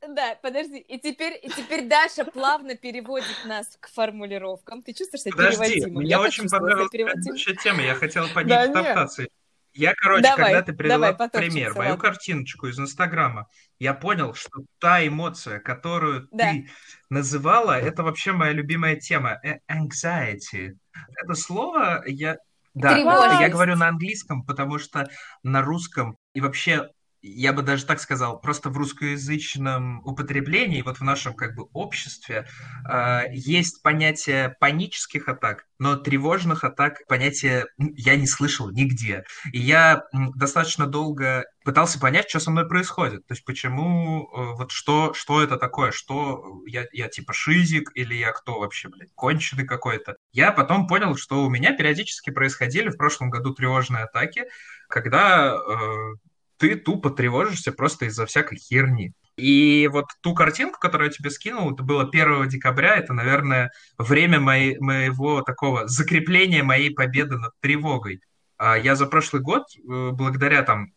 D: Да, подожди, и теперь, и теперь Даша плавно переводит нас к формулировкам. Ты чувствуешь себя
B: Подожди,
D: переводимым?
B: мне
D: Я
B: очень понравилась предыдущая тема, я хотел по
C: Да
B: топтаться. Я, короче,
D: Давай,
B: когда ты привела
D: давай,
B: пример мою картиночку из Инстаграма, я понял, что та эмоция, которую
D: Да.
B: ты называла, это вообще моя любимая тема. э, Anxiety. Это слово я... Да,
D: Тревожность.
B: я говорю на английском, потому что на русском и вообще я бы даже так сказал, просто в русскоязычном употреблении, вот в нашем как бы обществе, э, есть понятие панических атак, но тревожных атак понятие я не слышал нигде. И я достаточно долго пытался понять, что со мной происходит. То есть почему, э, вот что, что это такое, что я, я типа шизик или я кто вообще, блядь, конченый какой-то. Я потом понял, что у меня периодически происходили в прошлом году тревожные атаки, когда э, ты тупо тревожишься просто из-за всякой херни. И вот ту картинку, которую я тебе скинул, это было 1 декабря, это, наверное, время моей, моего такого закрепления моей победы над тревогой. А Я за прошлый год, э, благодаря там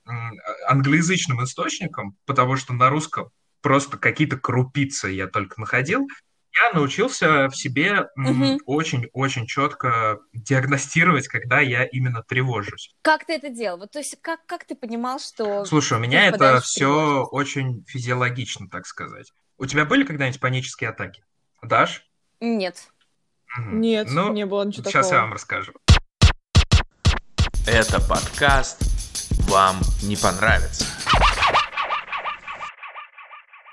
B: англоязычным источникам, потому что на русском просто какие-то крупицы я только находил, я научился в себе очень-очень четко диагностировать, когда я именно тревожусь.
D: Как ты это делал? Вот, то есть, как, как ты понимал, что...
B: Слушай, у меня это все очень физиологично, так сказать. У тебя были когда-нибудь панические атаки? Даш?
D: Нет.
B: Мгм.
C: Нет,
B: Ну,
C: не было ничего
B: сейчас я
C: такого.
B: вам расскажу.
A: Это подкаст «Вам не понравится».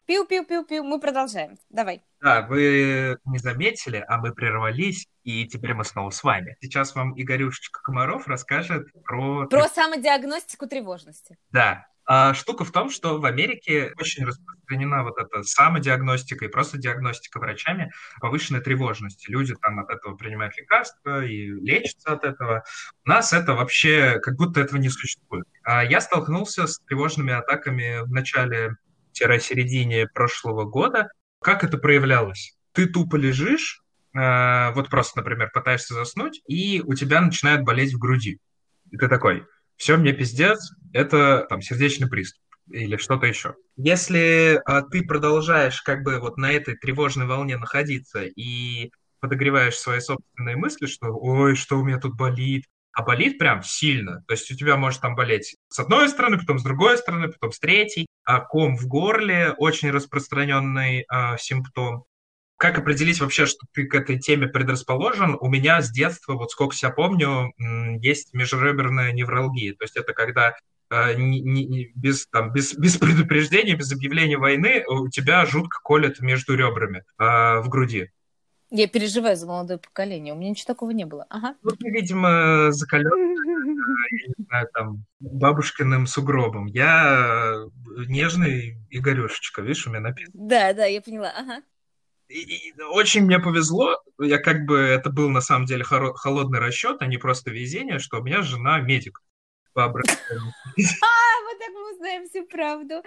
D: Пиу-пиу-пиу-пиу. Мы продолжаем. Давай.
B: Да, вы не заметили, а мы прервались, и теперь мы снова с вами. Сейчас вам Игорюшечка Комаров расскажет про...
D: Про самодиагностику тревожности.
B: Да. А штука в том, что в Америке очень распространена вот эта самодиагностика и просто диагностика врачами повышенной тревожности. Люди там от этого принимают лекарства и лечатся от этого. У нас это вообще, как будто этого не существует. А я столкнулся с тревожными атаками в начале-середине прошлого года. Как это проявлялось? Ты тупо лежишь, э, вот просто, например, пытаешься заснуть, и у тебя начинает болеть в груди. И ты такой, все, мне пиздец, это там сердечный приступ или что-то еще. Если а, ты продолжаешь как бы вот на этой тревожной волне находиться и подогреваешь свои собственные мысли, что ой, что у меня тут болит, а болит прям сильно. То есть у тебя может там болеть с одной стороны, потом с другой стороны, потом с третьей. А ком в горле очень распространенный а, симптом. Как определить вообще, что ты к этой теме предрасположен? У меня с детства, вот сколько себя помню, есть межреберная невралгия. То есть это когда не- не- не- без, там, без, без предупреждения, без объявления войны у тебя жутко колет между ребрами э, в груди.
D: Я переживаю за молодое поколение. У меня ничего такого не было. Ага.
B: Ну, ты, видимо, закален, я не знаю, там, бабушкиным сугробом. Я э, нежный Игорюшечка, видишь, у меня написано.
D: Да, да, я поняла. Ага.
B: И- и очень мне повезло, я как бы, это был на самом деле холодный расчет, а не просто везение, что у меня жена медик образованию.
D: А, вот так мы узнаем всю правду.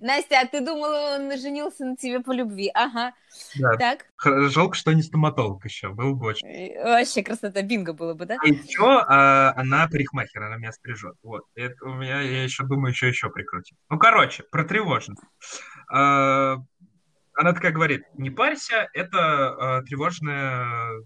D: Настя, а ты думала, он женился на тебе по любви? Ага.
B: Да.
D: Так.
B: Жалко, что не стоматолог еще, был бы очень.
D: Э, Вообще красота бинго было бы, да?
B: А еще а, она парикмахер, она меня стрижет. Вот. Это у меня, я еще думаю, еще еще прикрутить. Ну, короче, про тревожность. А, она такая говорит, не парься, это а, тревожная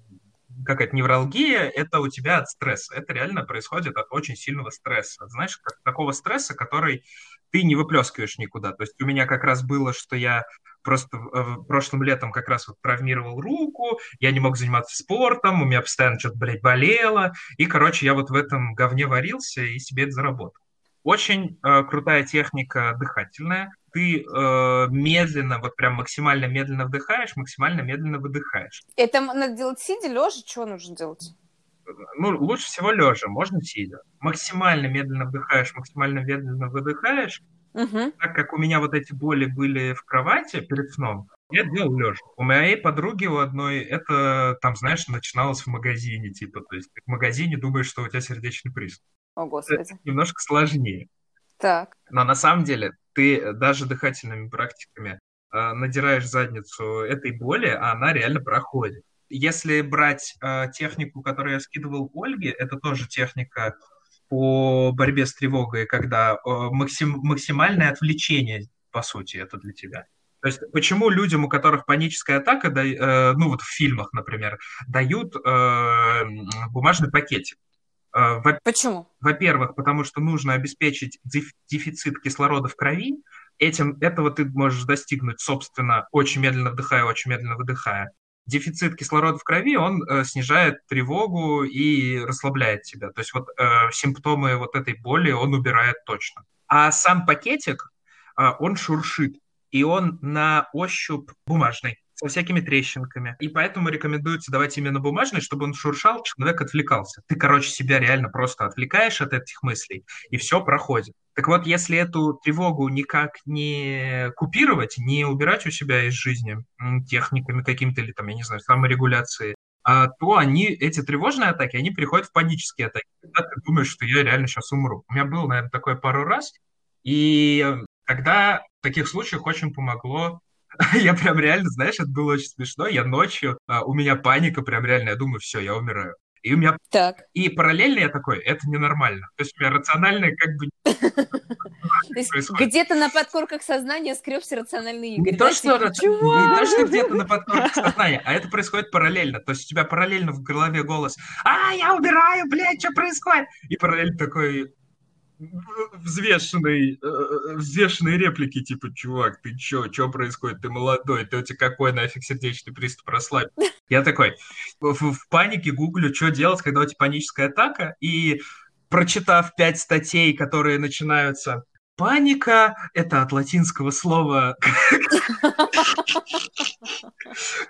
B: какая-то невралгия, это у тебя от стресса. Это реально происходит от очень сильного стресса. Знаешь, как такого стресса, который ты не выплескиваешь никуда. То есть у меня как раз было, что я просто э, прошлым летом как раз вот травмировал руку, я не мог заниматься спортом, у меня постоянно что-то, блядь, болело, и, короче, я вот в этом говне варился и себе это заработал. Очень э, крутая техника дыхательная. Ты э, медленно, вот прям максимально медленно вдыхаешь, максимально медленно выдыхаешь.
D: Это надо делать сидя, лежа? Что нужно делать?
B: Ну, лучше всего лежа, можно сидя. Максимально медленно вдыхаешь, максимально медленно выдыхаешь.
D: Угу.
B: Так как у меня вот эти боли были в кровати перед сном, я делал лежа. У моей подруги у одной это, там, знаешь, начиналось в магазине, типа, то есть в магазине думаешь, что у тебя сердечный приступ.
D: О,
B: Это
D: Господи.
B: немножко сложнее.
D: Так.
B: Но на самом деле ты даже дыхательными практиками э, надираешь задницу этой боли, а она реально проходит. Если брать э, технику, которую я скидывал Ольге, это тоже техника по борьбе с тревогой, когда э, максим- максимальное отвлечение, по сути, это для тебя. То есть почему людям, у которых паническая атака, да, э, ну вот в фильмах, например, дают э, бумажный пакетик? Э, во-
D: Почему?
B: во-первых, потому что нужно обеспечить деф- дефицит кислорода в крови. Этим, этого ты можешь достигнуть, собственно, очень медленно вдыхая, очень медленно выдыхая. Дефицит кислорода в крови, он э, снижает тревогу и расслабляет тебя. То есть вот э, симптомы вот этой боли он убирает точно. А сам пакетик, э, он шуршит, и он на ощупь бумажный, со всякими трещинками. И поэтому рекомендуется давать именно бумажный, чтобы он шуршал, человек отвлекался. Ты, короче, себя реально просто отвлекаешь от этих мыслей, и все проходит. Так вот, если эту тревогу никак не купировать, не убирать у себя из жизни техниками какими-то или там, я не знаю, саморегуляцией, а, то они, эти тревожные атаки, они переходят в панические атаки. Когда ты думаешь, что я реально сейчас умру. У меня было, наверное, такое пару раз, и тогда в таких случаях очень помогло я прям реально, знаешь, это было очень смешно. Я ночью, а, у меня паника, прям реально, я думаю, все, я умираю. И у меня
D: Так.
B: и параллельно я такой, это ненормально. То есть у меня рациональное как бы
D: где-то на подкорках сознания скребся рациональный Игорь.
B: Не то, что, где-то на подкорке сознания, а это происходит параллельно. То есть у тебя параллельно в голове голос «А, я убираю, блядь, что происходит?» И параллельно такой взвешенный, э, взвешенные реплики, типа, чувак, ты чё, чё происходит, ты молодой, ты у тебя какой нафиг сердечный приступ, расслабь. Я такой в, в панике гуглю, что делать, когда у тебя паническая атака, и прочитав пять статей, которые начинаются Паника — это от латинского слова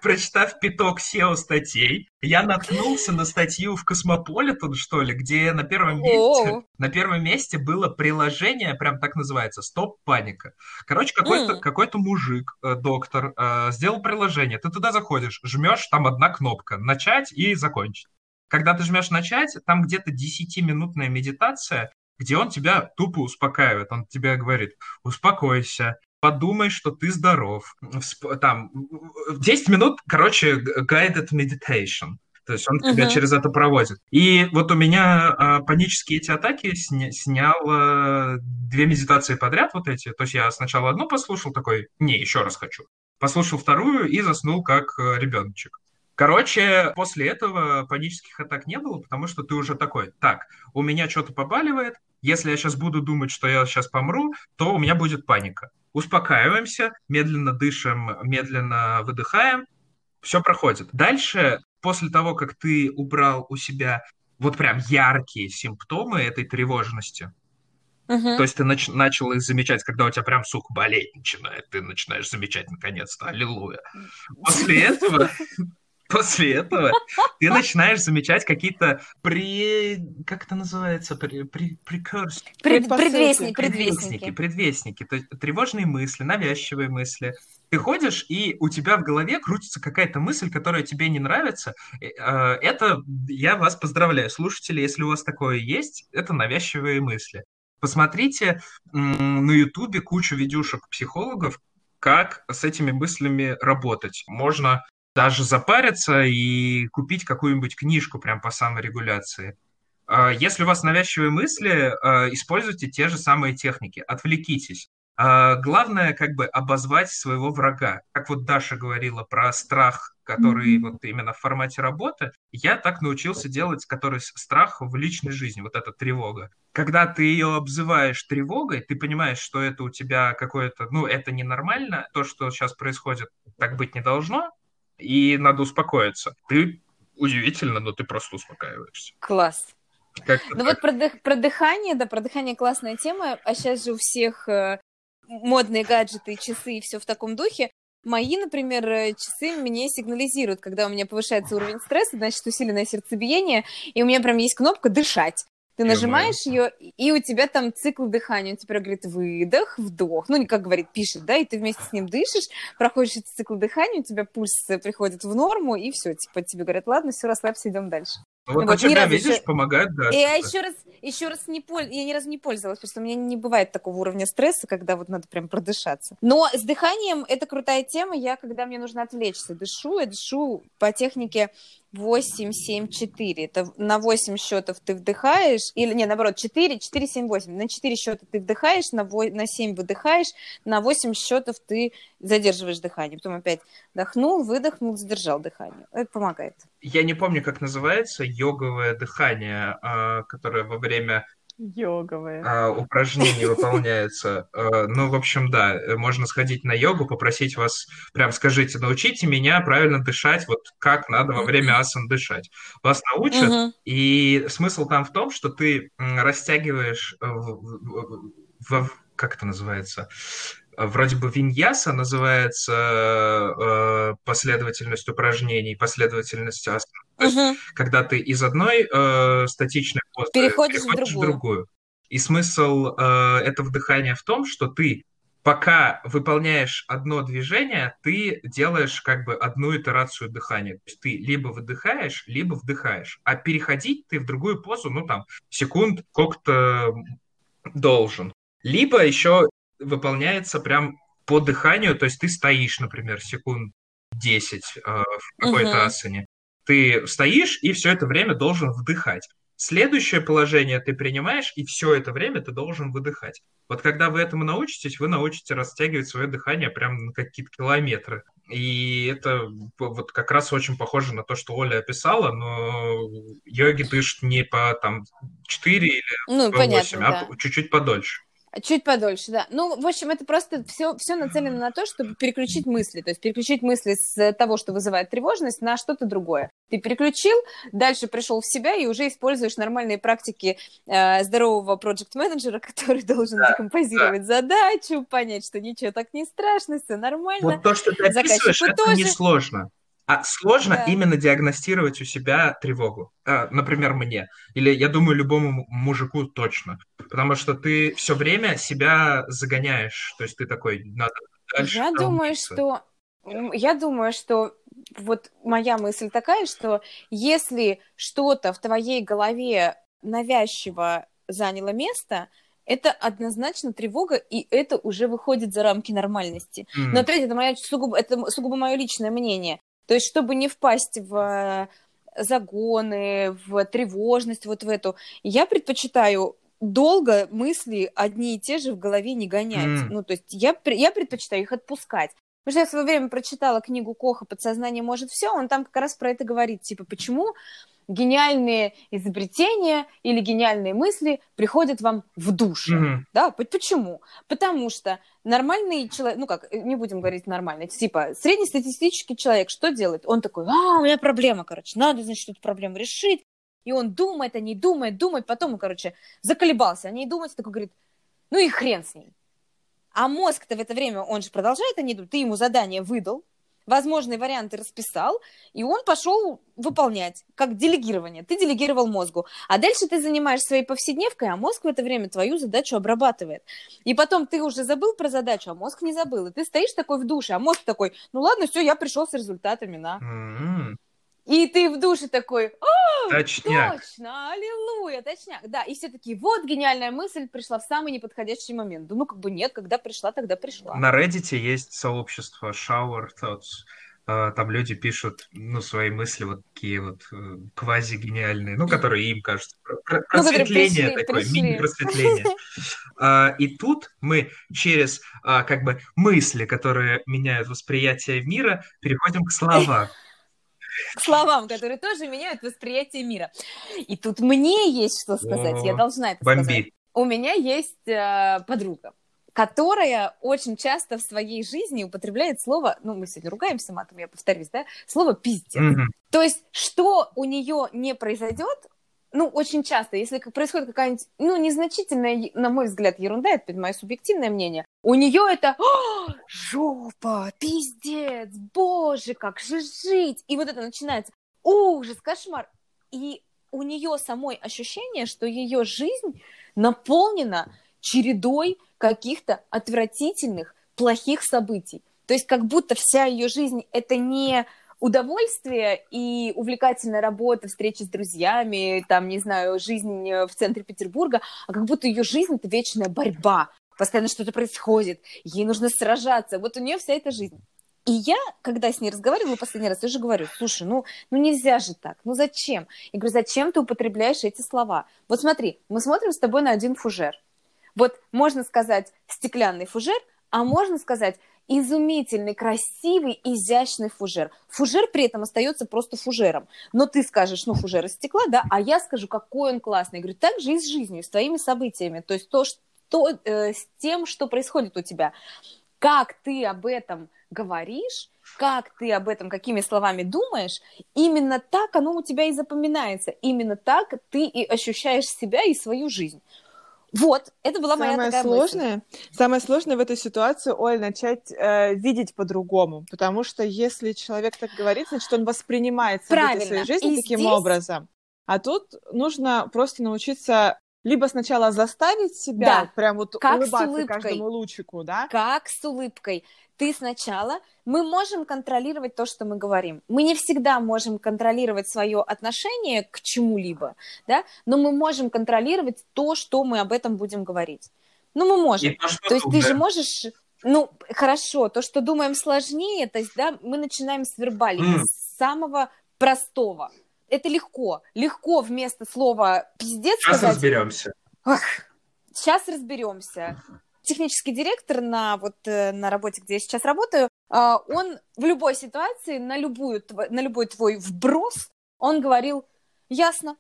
B: Прочитав пяток SEO статей, я наткнулся на статью в Космополитен, что ли, где на первом месте, на первом месте было приложение, прям так называется, «Стоп паника». Короче, какой-то
D: М.
B: какой-то мужик, э, доктор, э, сделал приложение. Ты туда заходишь, жмешь, там одна кнопка «Начать» и «Закончить». Когда ты жмешь «Начать», там где-то 10-минутная медитация, где он тебя тупо успокаивает. Он тебе говорит, успокойся, подумай, что ты здоров. Там, в 10 минут, короче, guided meditation. То есть он тебя
D: Мгм.
B: через это проводит. И вот у меня а, панические эти атаки сня- снял а, две медитации подряд вот эти. То есть я сначала одну послушал, такой, не, еще раз хочу. Послушал вторую и заснул как э, ребеночек. Короче, после этого панических атак не было, потому что ты уже такой, так, у меня что-то побаливает, если я сейчас буду думать, что я сейчас помру, то у меня будет паника. Успокаиваемся, медленно дышим, медленно выдыхаем, все проходит. Дальше, после того, как ты убрал у себя вот прям яркие симптомы этой тревожности,
D: Мгм.
B: то есть ты нач- начал их замечать, когда у тебя прям, сука, болеть начинает, ты начинаешь замечать наконец-то, аллилуйя. После этого, после этого ты начинаешь замечать какие-то при... Как это называется? При, при, precursors.
D: Пред-. Предвестники,
B: Предвестники,
D: предвестники.
B: предвестники, то есть тревожные мысли, навязчивые мысли. Ты ходишь, и у тебя в голове крутится какая-то мысль, которая тебе не нравится. Э, э, Это, я вас поздравляю, слушатели, если у вас такое есть, это навязчивые мысли. Посмотрите на Ютубе кучу видюшек психологов, как с этими мыслями работать. Можно даже запариться и купить какую-нибудь книжку прям по саморегуляции. А, Если у вас навязчивые мысли, а, используйте те же самые техники, отвлекитесь. А, Главное, как бы обозвать своего врага. Как вот Даша говорила про страх, который
C: Мгм.
B: вот именно в формате работы, я так научился делать, который страх в личной жизни, вот эта тревога. Когда ты ее обзываешь тревогой, ты понимаешь, что это у тебя какое-то, ну, это ненормально, то, что сейчас происходит, так быть не должно, и надо успокоиться. Ты удивительно, но ты просто успокаиваешься.
D: Класс.
B: Как-то
D: Ну
B: так.
D: вот про, дых- про дыхание, да, про дыхание классная тема, а сейчас же у всех э, модные гаджеты, часы и все в таком духе. Мои, например, э, часы мне сигнализируют, когда у меня повышается уровень стресса, значит, усиленное сердцебиение, и у меня прям есть кнопка «дышать». Ты нажимаешь ее, и у тебя там цикл дыхания. Он тебе говорит выдох, вдох. Ну, не как говорит, пишет, да, и ты вместе с ним дышишь, проходишь этот цикл дыхания, у тебя пульс э, приходит в норму, и все, типа, тебе говорят, ладно, все, расслабься, идем дальше.
B: Ну, вот
D: вот
B: у тебя,
D: ни разу
B: видишь,
D: еще-
B: помогают, да.
D: И я еще раз, еще раз не польз... я ни разу не пользовалась, потому что у меня не бывает такого уровня стресса, когда вот надо прям продышаться. Но с дыханием это крутая тема. Я, когда мне нужно отвлечься, дышу, я дышу по технике 8, 7, 4. Это на 8 счетов ты вдыхаешь, или не, наоборот, 4, 4, 7, 8. На 4 счета ты вдыхаешь, на, во... на 7 выдыхаешь, на 8 счетов ты задерживаешь дыхание. Потом опять вдохнул, выдохнул, задержал дыхание. Это помогает.
B: Я не помню, как называется, йоговое дыхание, а, которое во время
C: Йоговые.
B: а, упражнений выполняется. А, Ну, в общем, да, можно сходить на йогу, попросить вас, прям скажите, научите меня правильно дышать, вот как надо во время асан дышать. Вас научат,
D: Мгм.
B: и смысл там в том, что ты растягиваешь, в- в- в- как это называется, вроде бы виньяса называется э, последовательность упражнений, последовательность асан. То есть, когда ты из одной э, статичной позы
D: Переходишь в
B: переходишь в
D: другую.
B: другую. И смысл э, этого вдыхания в том, что ты пока выполняешь одно движение, ты делаешь как бы одну итерацию дыхания. То есть ты либо выдыхаешь, либо вдыхаешь. А переходить ты в другую позу, ну там, секунд сколько-то должен. Либо еще выполняется прям по дыханию, то есть ты стоишь, например, секунд 10 э, в какой-то
D: Мгм.
B: асане. Ты стоишь и все это время должен вдыхать. Следующее положение ты принимаешь, и все это время ты должен выдыхать. Вот когда вы этому научитесь, вы научитесь растягивать свое дыхание прямо на какие-то километры. И это вот как раз очень похоже на то, что Оля описала, но йоги дышат не по там 4 или
D: Ну,
B: по
D: понятно,
B: 8, а
D: да.
B: по- чуть-чуть подольше.
D: Чуть подольше, да. Ну, в общем, это просто все, все нацелено на то, чтобы переключить мысли. То есть переключить мысли с того, что вызывает тревожность, на что-то другое. Ты переключил, дальше пришел в себя и уже используешь нормальные практики э, здорового проект-менеджера, который должен декомпозировать задачу, понять, что ничего так не страшно, все нормально.
B: Вот то, что ты описываешь, это
D: тоже.
B: не сложно. А сложно
D: Да.
B: именно диагностировать у себя тревогу. А, например, мне. Или, я думаю, любому му- мужику точно. Потому что ты все время себя загоняешь. То есть ты такой, надо дальше
D: Я думаю, что я думаю, что вот моя мысль такая, что если что-то в твоей голове навязчиво заняло место, это однозначно тревога, и это уже выходит за рамки нормальности.
B: М.
D: Но опять это, моя сугубо, это сугубо мое личное мнение. То есть, чтобы не впасть в э, загоны, в тревожность, вот в эту, я предпочитаю долго мысли одни и те же в голове не гонять.
B: М.
D: Ну, то есть я, я предпочитаю их отпускать. Потому что я в свое время прочитала книгу Коха «Подсознание может все», он там как раз про это говорит, типа, почему гениальные изобретения или гениальные мысли приходят вам в душе.
B: Мгм.
D: Да, по- почему? Потому что нормальный человек, ну как, э, не будем говорить нормальный, типа среднестатистический человек что делает? Он такой, а, у меня проблема, короче, надо, значит, эту проблему решить. И он думает, а не думает, думает, потом короче, заколебался, а не думать, такой говорит, ну и хрен с ней. А мозг-то в это время, он же продолжает, а не думать, ты ему задание выдал, возможные варианты расписал, и он пошел выполнять, как делегирование. Ты делегировал мозгу. А дальше ты занимаешься своей повседневкой, а мозг в это время твою задачу обрабатывает. И потом ты уже забыл про задачу, а мозг не забыл. И ты стоишь такой в душе, а мозг такой, ну ладно, все, я пришел с результатами, на.
B: М.
D: И ты в душе такой, «А,
B: Точняк.
D: точно, аллилуйя, точняк. Да, и все такие, вот гениальная мысль пришла в самый неподходящий момент. Ну как бы нет, когда пришла, тогда пришла.
B: На Reddit есть сообщество Shower Thoughts. А, Там люди пишут, ну, свои мысли вот такие вот э, квази-гениальные, ну, которые им кажутся.
D: Ну,
B: Просветление
D: пришли-
B: такое, мини-просветление. А, И тут мы через как бы мысли, которые меняют восприятие мира, переходим к словам.
D: К словам, которые тоже меняют восприятие мира. И тут мне есть что сказать, я должна это сказать. У меня есть э, подруга, которая очень часто в своей жизни употребляет слово, ну, мы сегодня ругаемся матом, я повторюсь, да, слово «пиздец». То есть, что у нее не произойдет, ну, очень часто, если происходит какая-нибудь, ну, незначительная, на мой взгляд, ерунда, это мое субъективное мнение, у нее это «А, жопа, пиздец, боже, как же жить? И вот это начинается ужас, кошмар. И у нее самой ощущение, что ее жизнь наполнена чередой каких-то отвратительных, плохих событий. То есть как будто вся ее жизнь это не удовольствие и увлекательная работа, встречи с друзьями, там, не знаю, жизнь э, в центре Петербурга, а как будто ее жизнь это вечная борьба, постоянно что-то происходит, ей нужно сражаться. Вот у нее вся эта жизнь. И я, когда с ней разговаривала последний раз, я же говорю, слушай, ну, ну нельзя же так, ну зачем? Я говорю, зачем ты употребляешь эти слова? Вот смотри, мы смотрим с тобой на один фужер. Вот можно сказать стеклянный фужер, а можно сказать изумительный, красивый, изящный фужер. Фужер при этом остается просто фужером. Но ты скажешь, ну, фужер из стекла, да, а я скажу, какой он классный. Я говорю, так же и с жизнью, с твоими событиями. То есть то, что, э, с тем, что происходит у тебя. Как ты об этом говоришь, как ты об этом, какими словами думаешь, именно так оно у тебя и запоминается. Именно так ты и ощущаешь себя и свою жизнь. Вот, это была моя
C: Самое
D: такая
C: сложное, самое сложное в этой ситуации, Оль, начать э, видеть по-другому, потому что если человек так говорит, значит, он воспринимает события своей жизни
D: И
C: таким
D: здесь-
C: образом. А тут нужно просто научиться либо сначала заставить себя
D: Да,
C: прям вот
D: как
C: улыбаться каждому лучику, да?
D: как с улыбкой. Ты сначала, мы можем контролировать то, что мы говорим. Мы не всегда можем контролировать свое отношение к чему-либо, да, но мы можем контролировать то, что мы об этом будем говорить. Ну, мы можем.
B: И то, что
D: То есть ты же можешь, ну, хорошо, то, что думаем сложнее, то есть, да, мы начинаем с вербалики,
B: М.
D: с самого простого. Это легко. Легко вместо слова пиздец
B: Сейчас
D: сказать.
B: разберемся.
D: Ах, сейчас разберемся. Технический директор на, вот, э, на работе, где я сейчас работаю, а, он в любой ситуации, на, любую, на любой твой вброс, он говорил «ясно».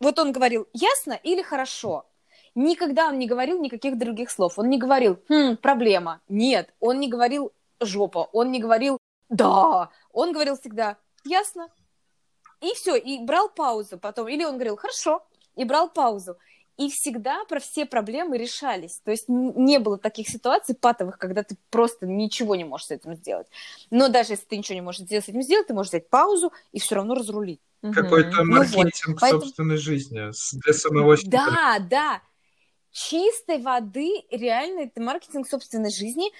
D: Вот он говорил «ясно» или «хорошо». Никогда он не говорил никаких других слов. Он не говорил «хм, проблема». Нет, он не говорил «жопа». Он не говорил «да». Он говорил всегда «ясно». И все, и брал паузу потом. Или он говорил «хорошо», и брал паузу. И всегда про все проблемы решались. То есть не было таких ситуаций патовых, когда ты просто ничего не можешь с этим сделать. Но даже если ты ничего не можешь с этим сделать, ты можешь взять паузу и все равно разрулить.
B: Какой-то
D: Ну вот,
B: маркетинг
D: поэтому-
B: собственной жизни для самого себя.
D: Да, да. Чистой воды реально это маркетинг собственной жизни.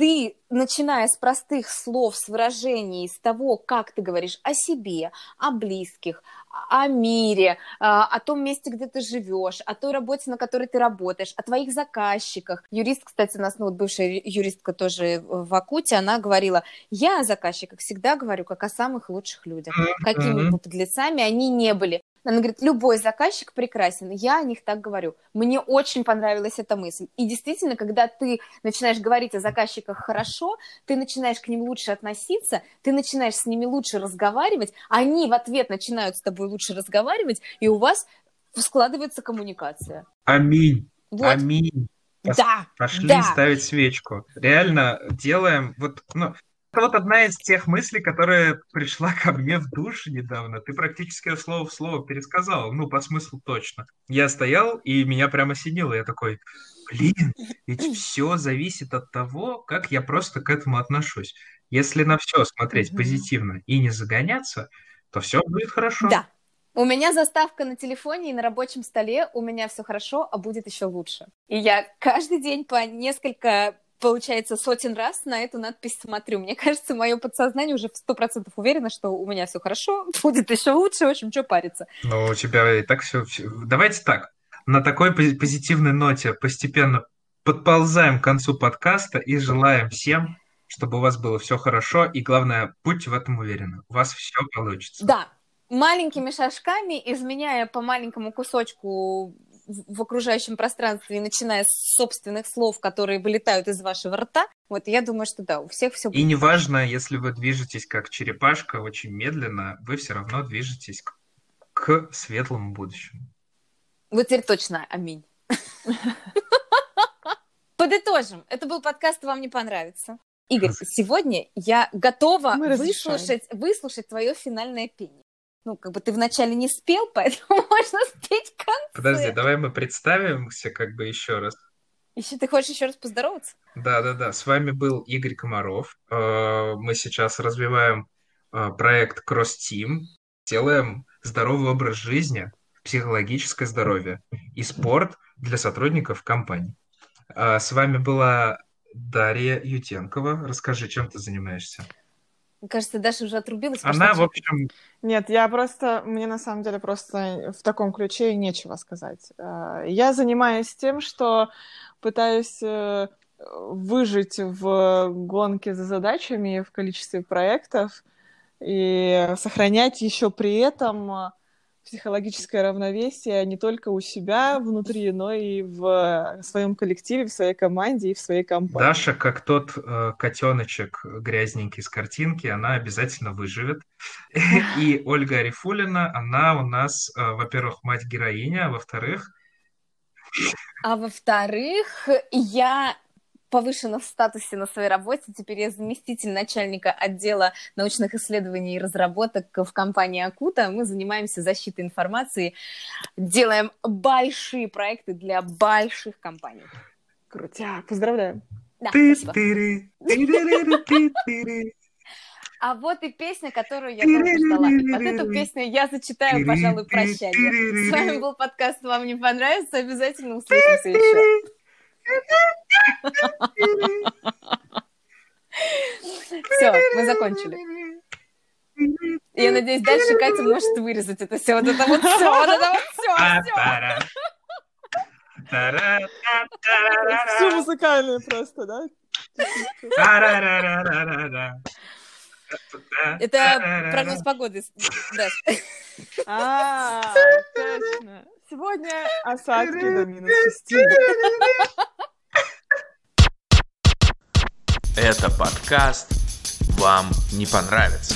D: Ты, начиная с простых слов, с выражений, с того, как ты говоришь о себе, о близких, о мире, а, о том месте, где ты живешь, о той работе, на которой ты работаешь, о твоих заказчиках. Юрист, кстати, у нас, ну вот бывшая юристка тоже в Акуте, она говорила, я о заказчиках всегда говорю, как о самых лучших людях, какими бы подлецами они не были. Она говорит, любой заказчик прекрасен. Я о них так говорю. Мне очень понравилась эта мысль. И действительно, когда ты начинаешь говорить о заказчиках хорошо, ты начинаешь к ним лучше относиться, ты начинаешь с ними лучше разговаривать, они в ответ начинают с тобой лучше разговаривать, и у вас складывается коммуникация.
B: Аминь.
D: Вот.
B: Аминь.
D: Да,
B: Пошли
D: да.
B: ставить свечку. Реально делаем вот, ну, это вот одна из тех мыслей, которая пришла ко мне в душ недавно. Ты практически слово в слово пересказал, ну, по смыслу точно. Я стоял, и меня прямо осенило. Я такой, блин, ведь все зависит от того, как я просто к этому отношусь. Если на все смотреть
C: Мгм.
B: позитивно и не загоняться, то все будет хорошо.
D: Да. У меня заставка на телефоне и на рабочем столе, у меня все хорошо, а будет еще лучше. И я каждый день по несколько, получается, сотен раз на эту надпись смотрю. Мне кажется, мое подсознание уже в сто процентов уверено, что у меня все хорошо, будет еще лучше, в общем, что париться.
B: Ну, у тебя и так все... Давайте так, на такой пози- позитивной ноте постепенно подползаем к концу подкаста и желаем всем, чтобы у вас было все хорошо, и главное, будьте в этом уверены, у вас все получится.
D: Да, маленькими шажками, изменяя по маленькому кусочку в окружающем пространстве, и начиная с собственных слов, которые вылетают из вашего рта, вот я думаю, что да, у всех все
B: И неважно, если вы движетесь как черепашка очень медленно, вы все равно движетесь к, к светлому будущему.
D: Вот теперь точно аминь. Подытожим. Это был подкаст «Вам не понравится». Игорь, сегодня я готова выслушать, выслушать твое финальное пение. Ну, как бы ты вначале не спел, поэтому можно спеть в конце.
B: Подожди, давай мы представимся как бы еще раз.
D: Еще ты хочешь еще раз поздороваться?
B: Да-да-да, с вами был Игорь Комаров. Э, Мы сейчас развиваем э, проект Cross Team, делаем здоровый образ жизни, психологическое здоровье и спорт для сотрудников компании. А С вами была Дарья Ютенкова. Расскажи, чем ты занимаешься?
D: Мне кажется, Даша уже отрубилась.
B: Она, в общем,
C: Нет, я просто, мне на самом деле просто в таком ключе нечего сказать. Э, Я занимаюсь тем, что пытаюсь э, выжить в гонке за задачами в количестве проектов и сохранять еще при этом э, психологическое равновесие не только у себя внутри, но и в своем коллективе, в своей команде и в своей компании.
B: Даша, как тот э, котеночек грязненький с картинки, она обязательно выживет. И Ольга Арифулина, она у нас, э, во-первых, мать-героиня, а во-вторых,
D: А во-вторых, я повышена в статусе на своей работе. Теперь я заместитель начальника отдела научных исследований и разработок в компании Акута. Мы занимаемся защитой информации, делаем большие проекты для больших компаний.
C: Крутяк, поздравляю.
D: Да. А вот и песня, которую я долго ждала. И под эту песню я зачитаю, пожалуй, прощание. С вами был подкаст «Вам не понравится». Обязательно услышимся еще. Все, мы закончили. Я надеюсь, дальше Катя может вырезать это все. Вот это вот все, вот это вот все, все.
C: Музыкальное просто, да?
D: Это прогноз погоды. Да.
C: А, точно. Сегодня осадки до минус 6.
A: Это подкаст «Вам не понравится».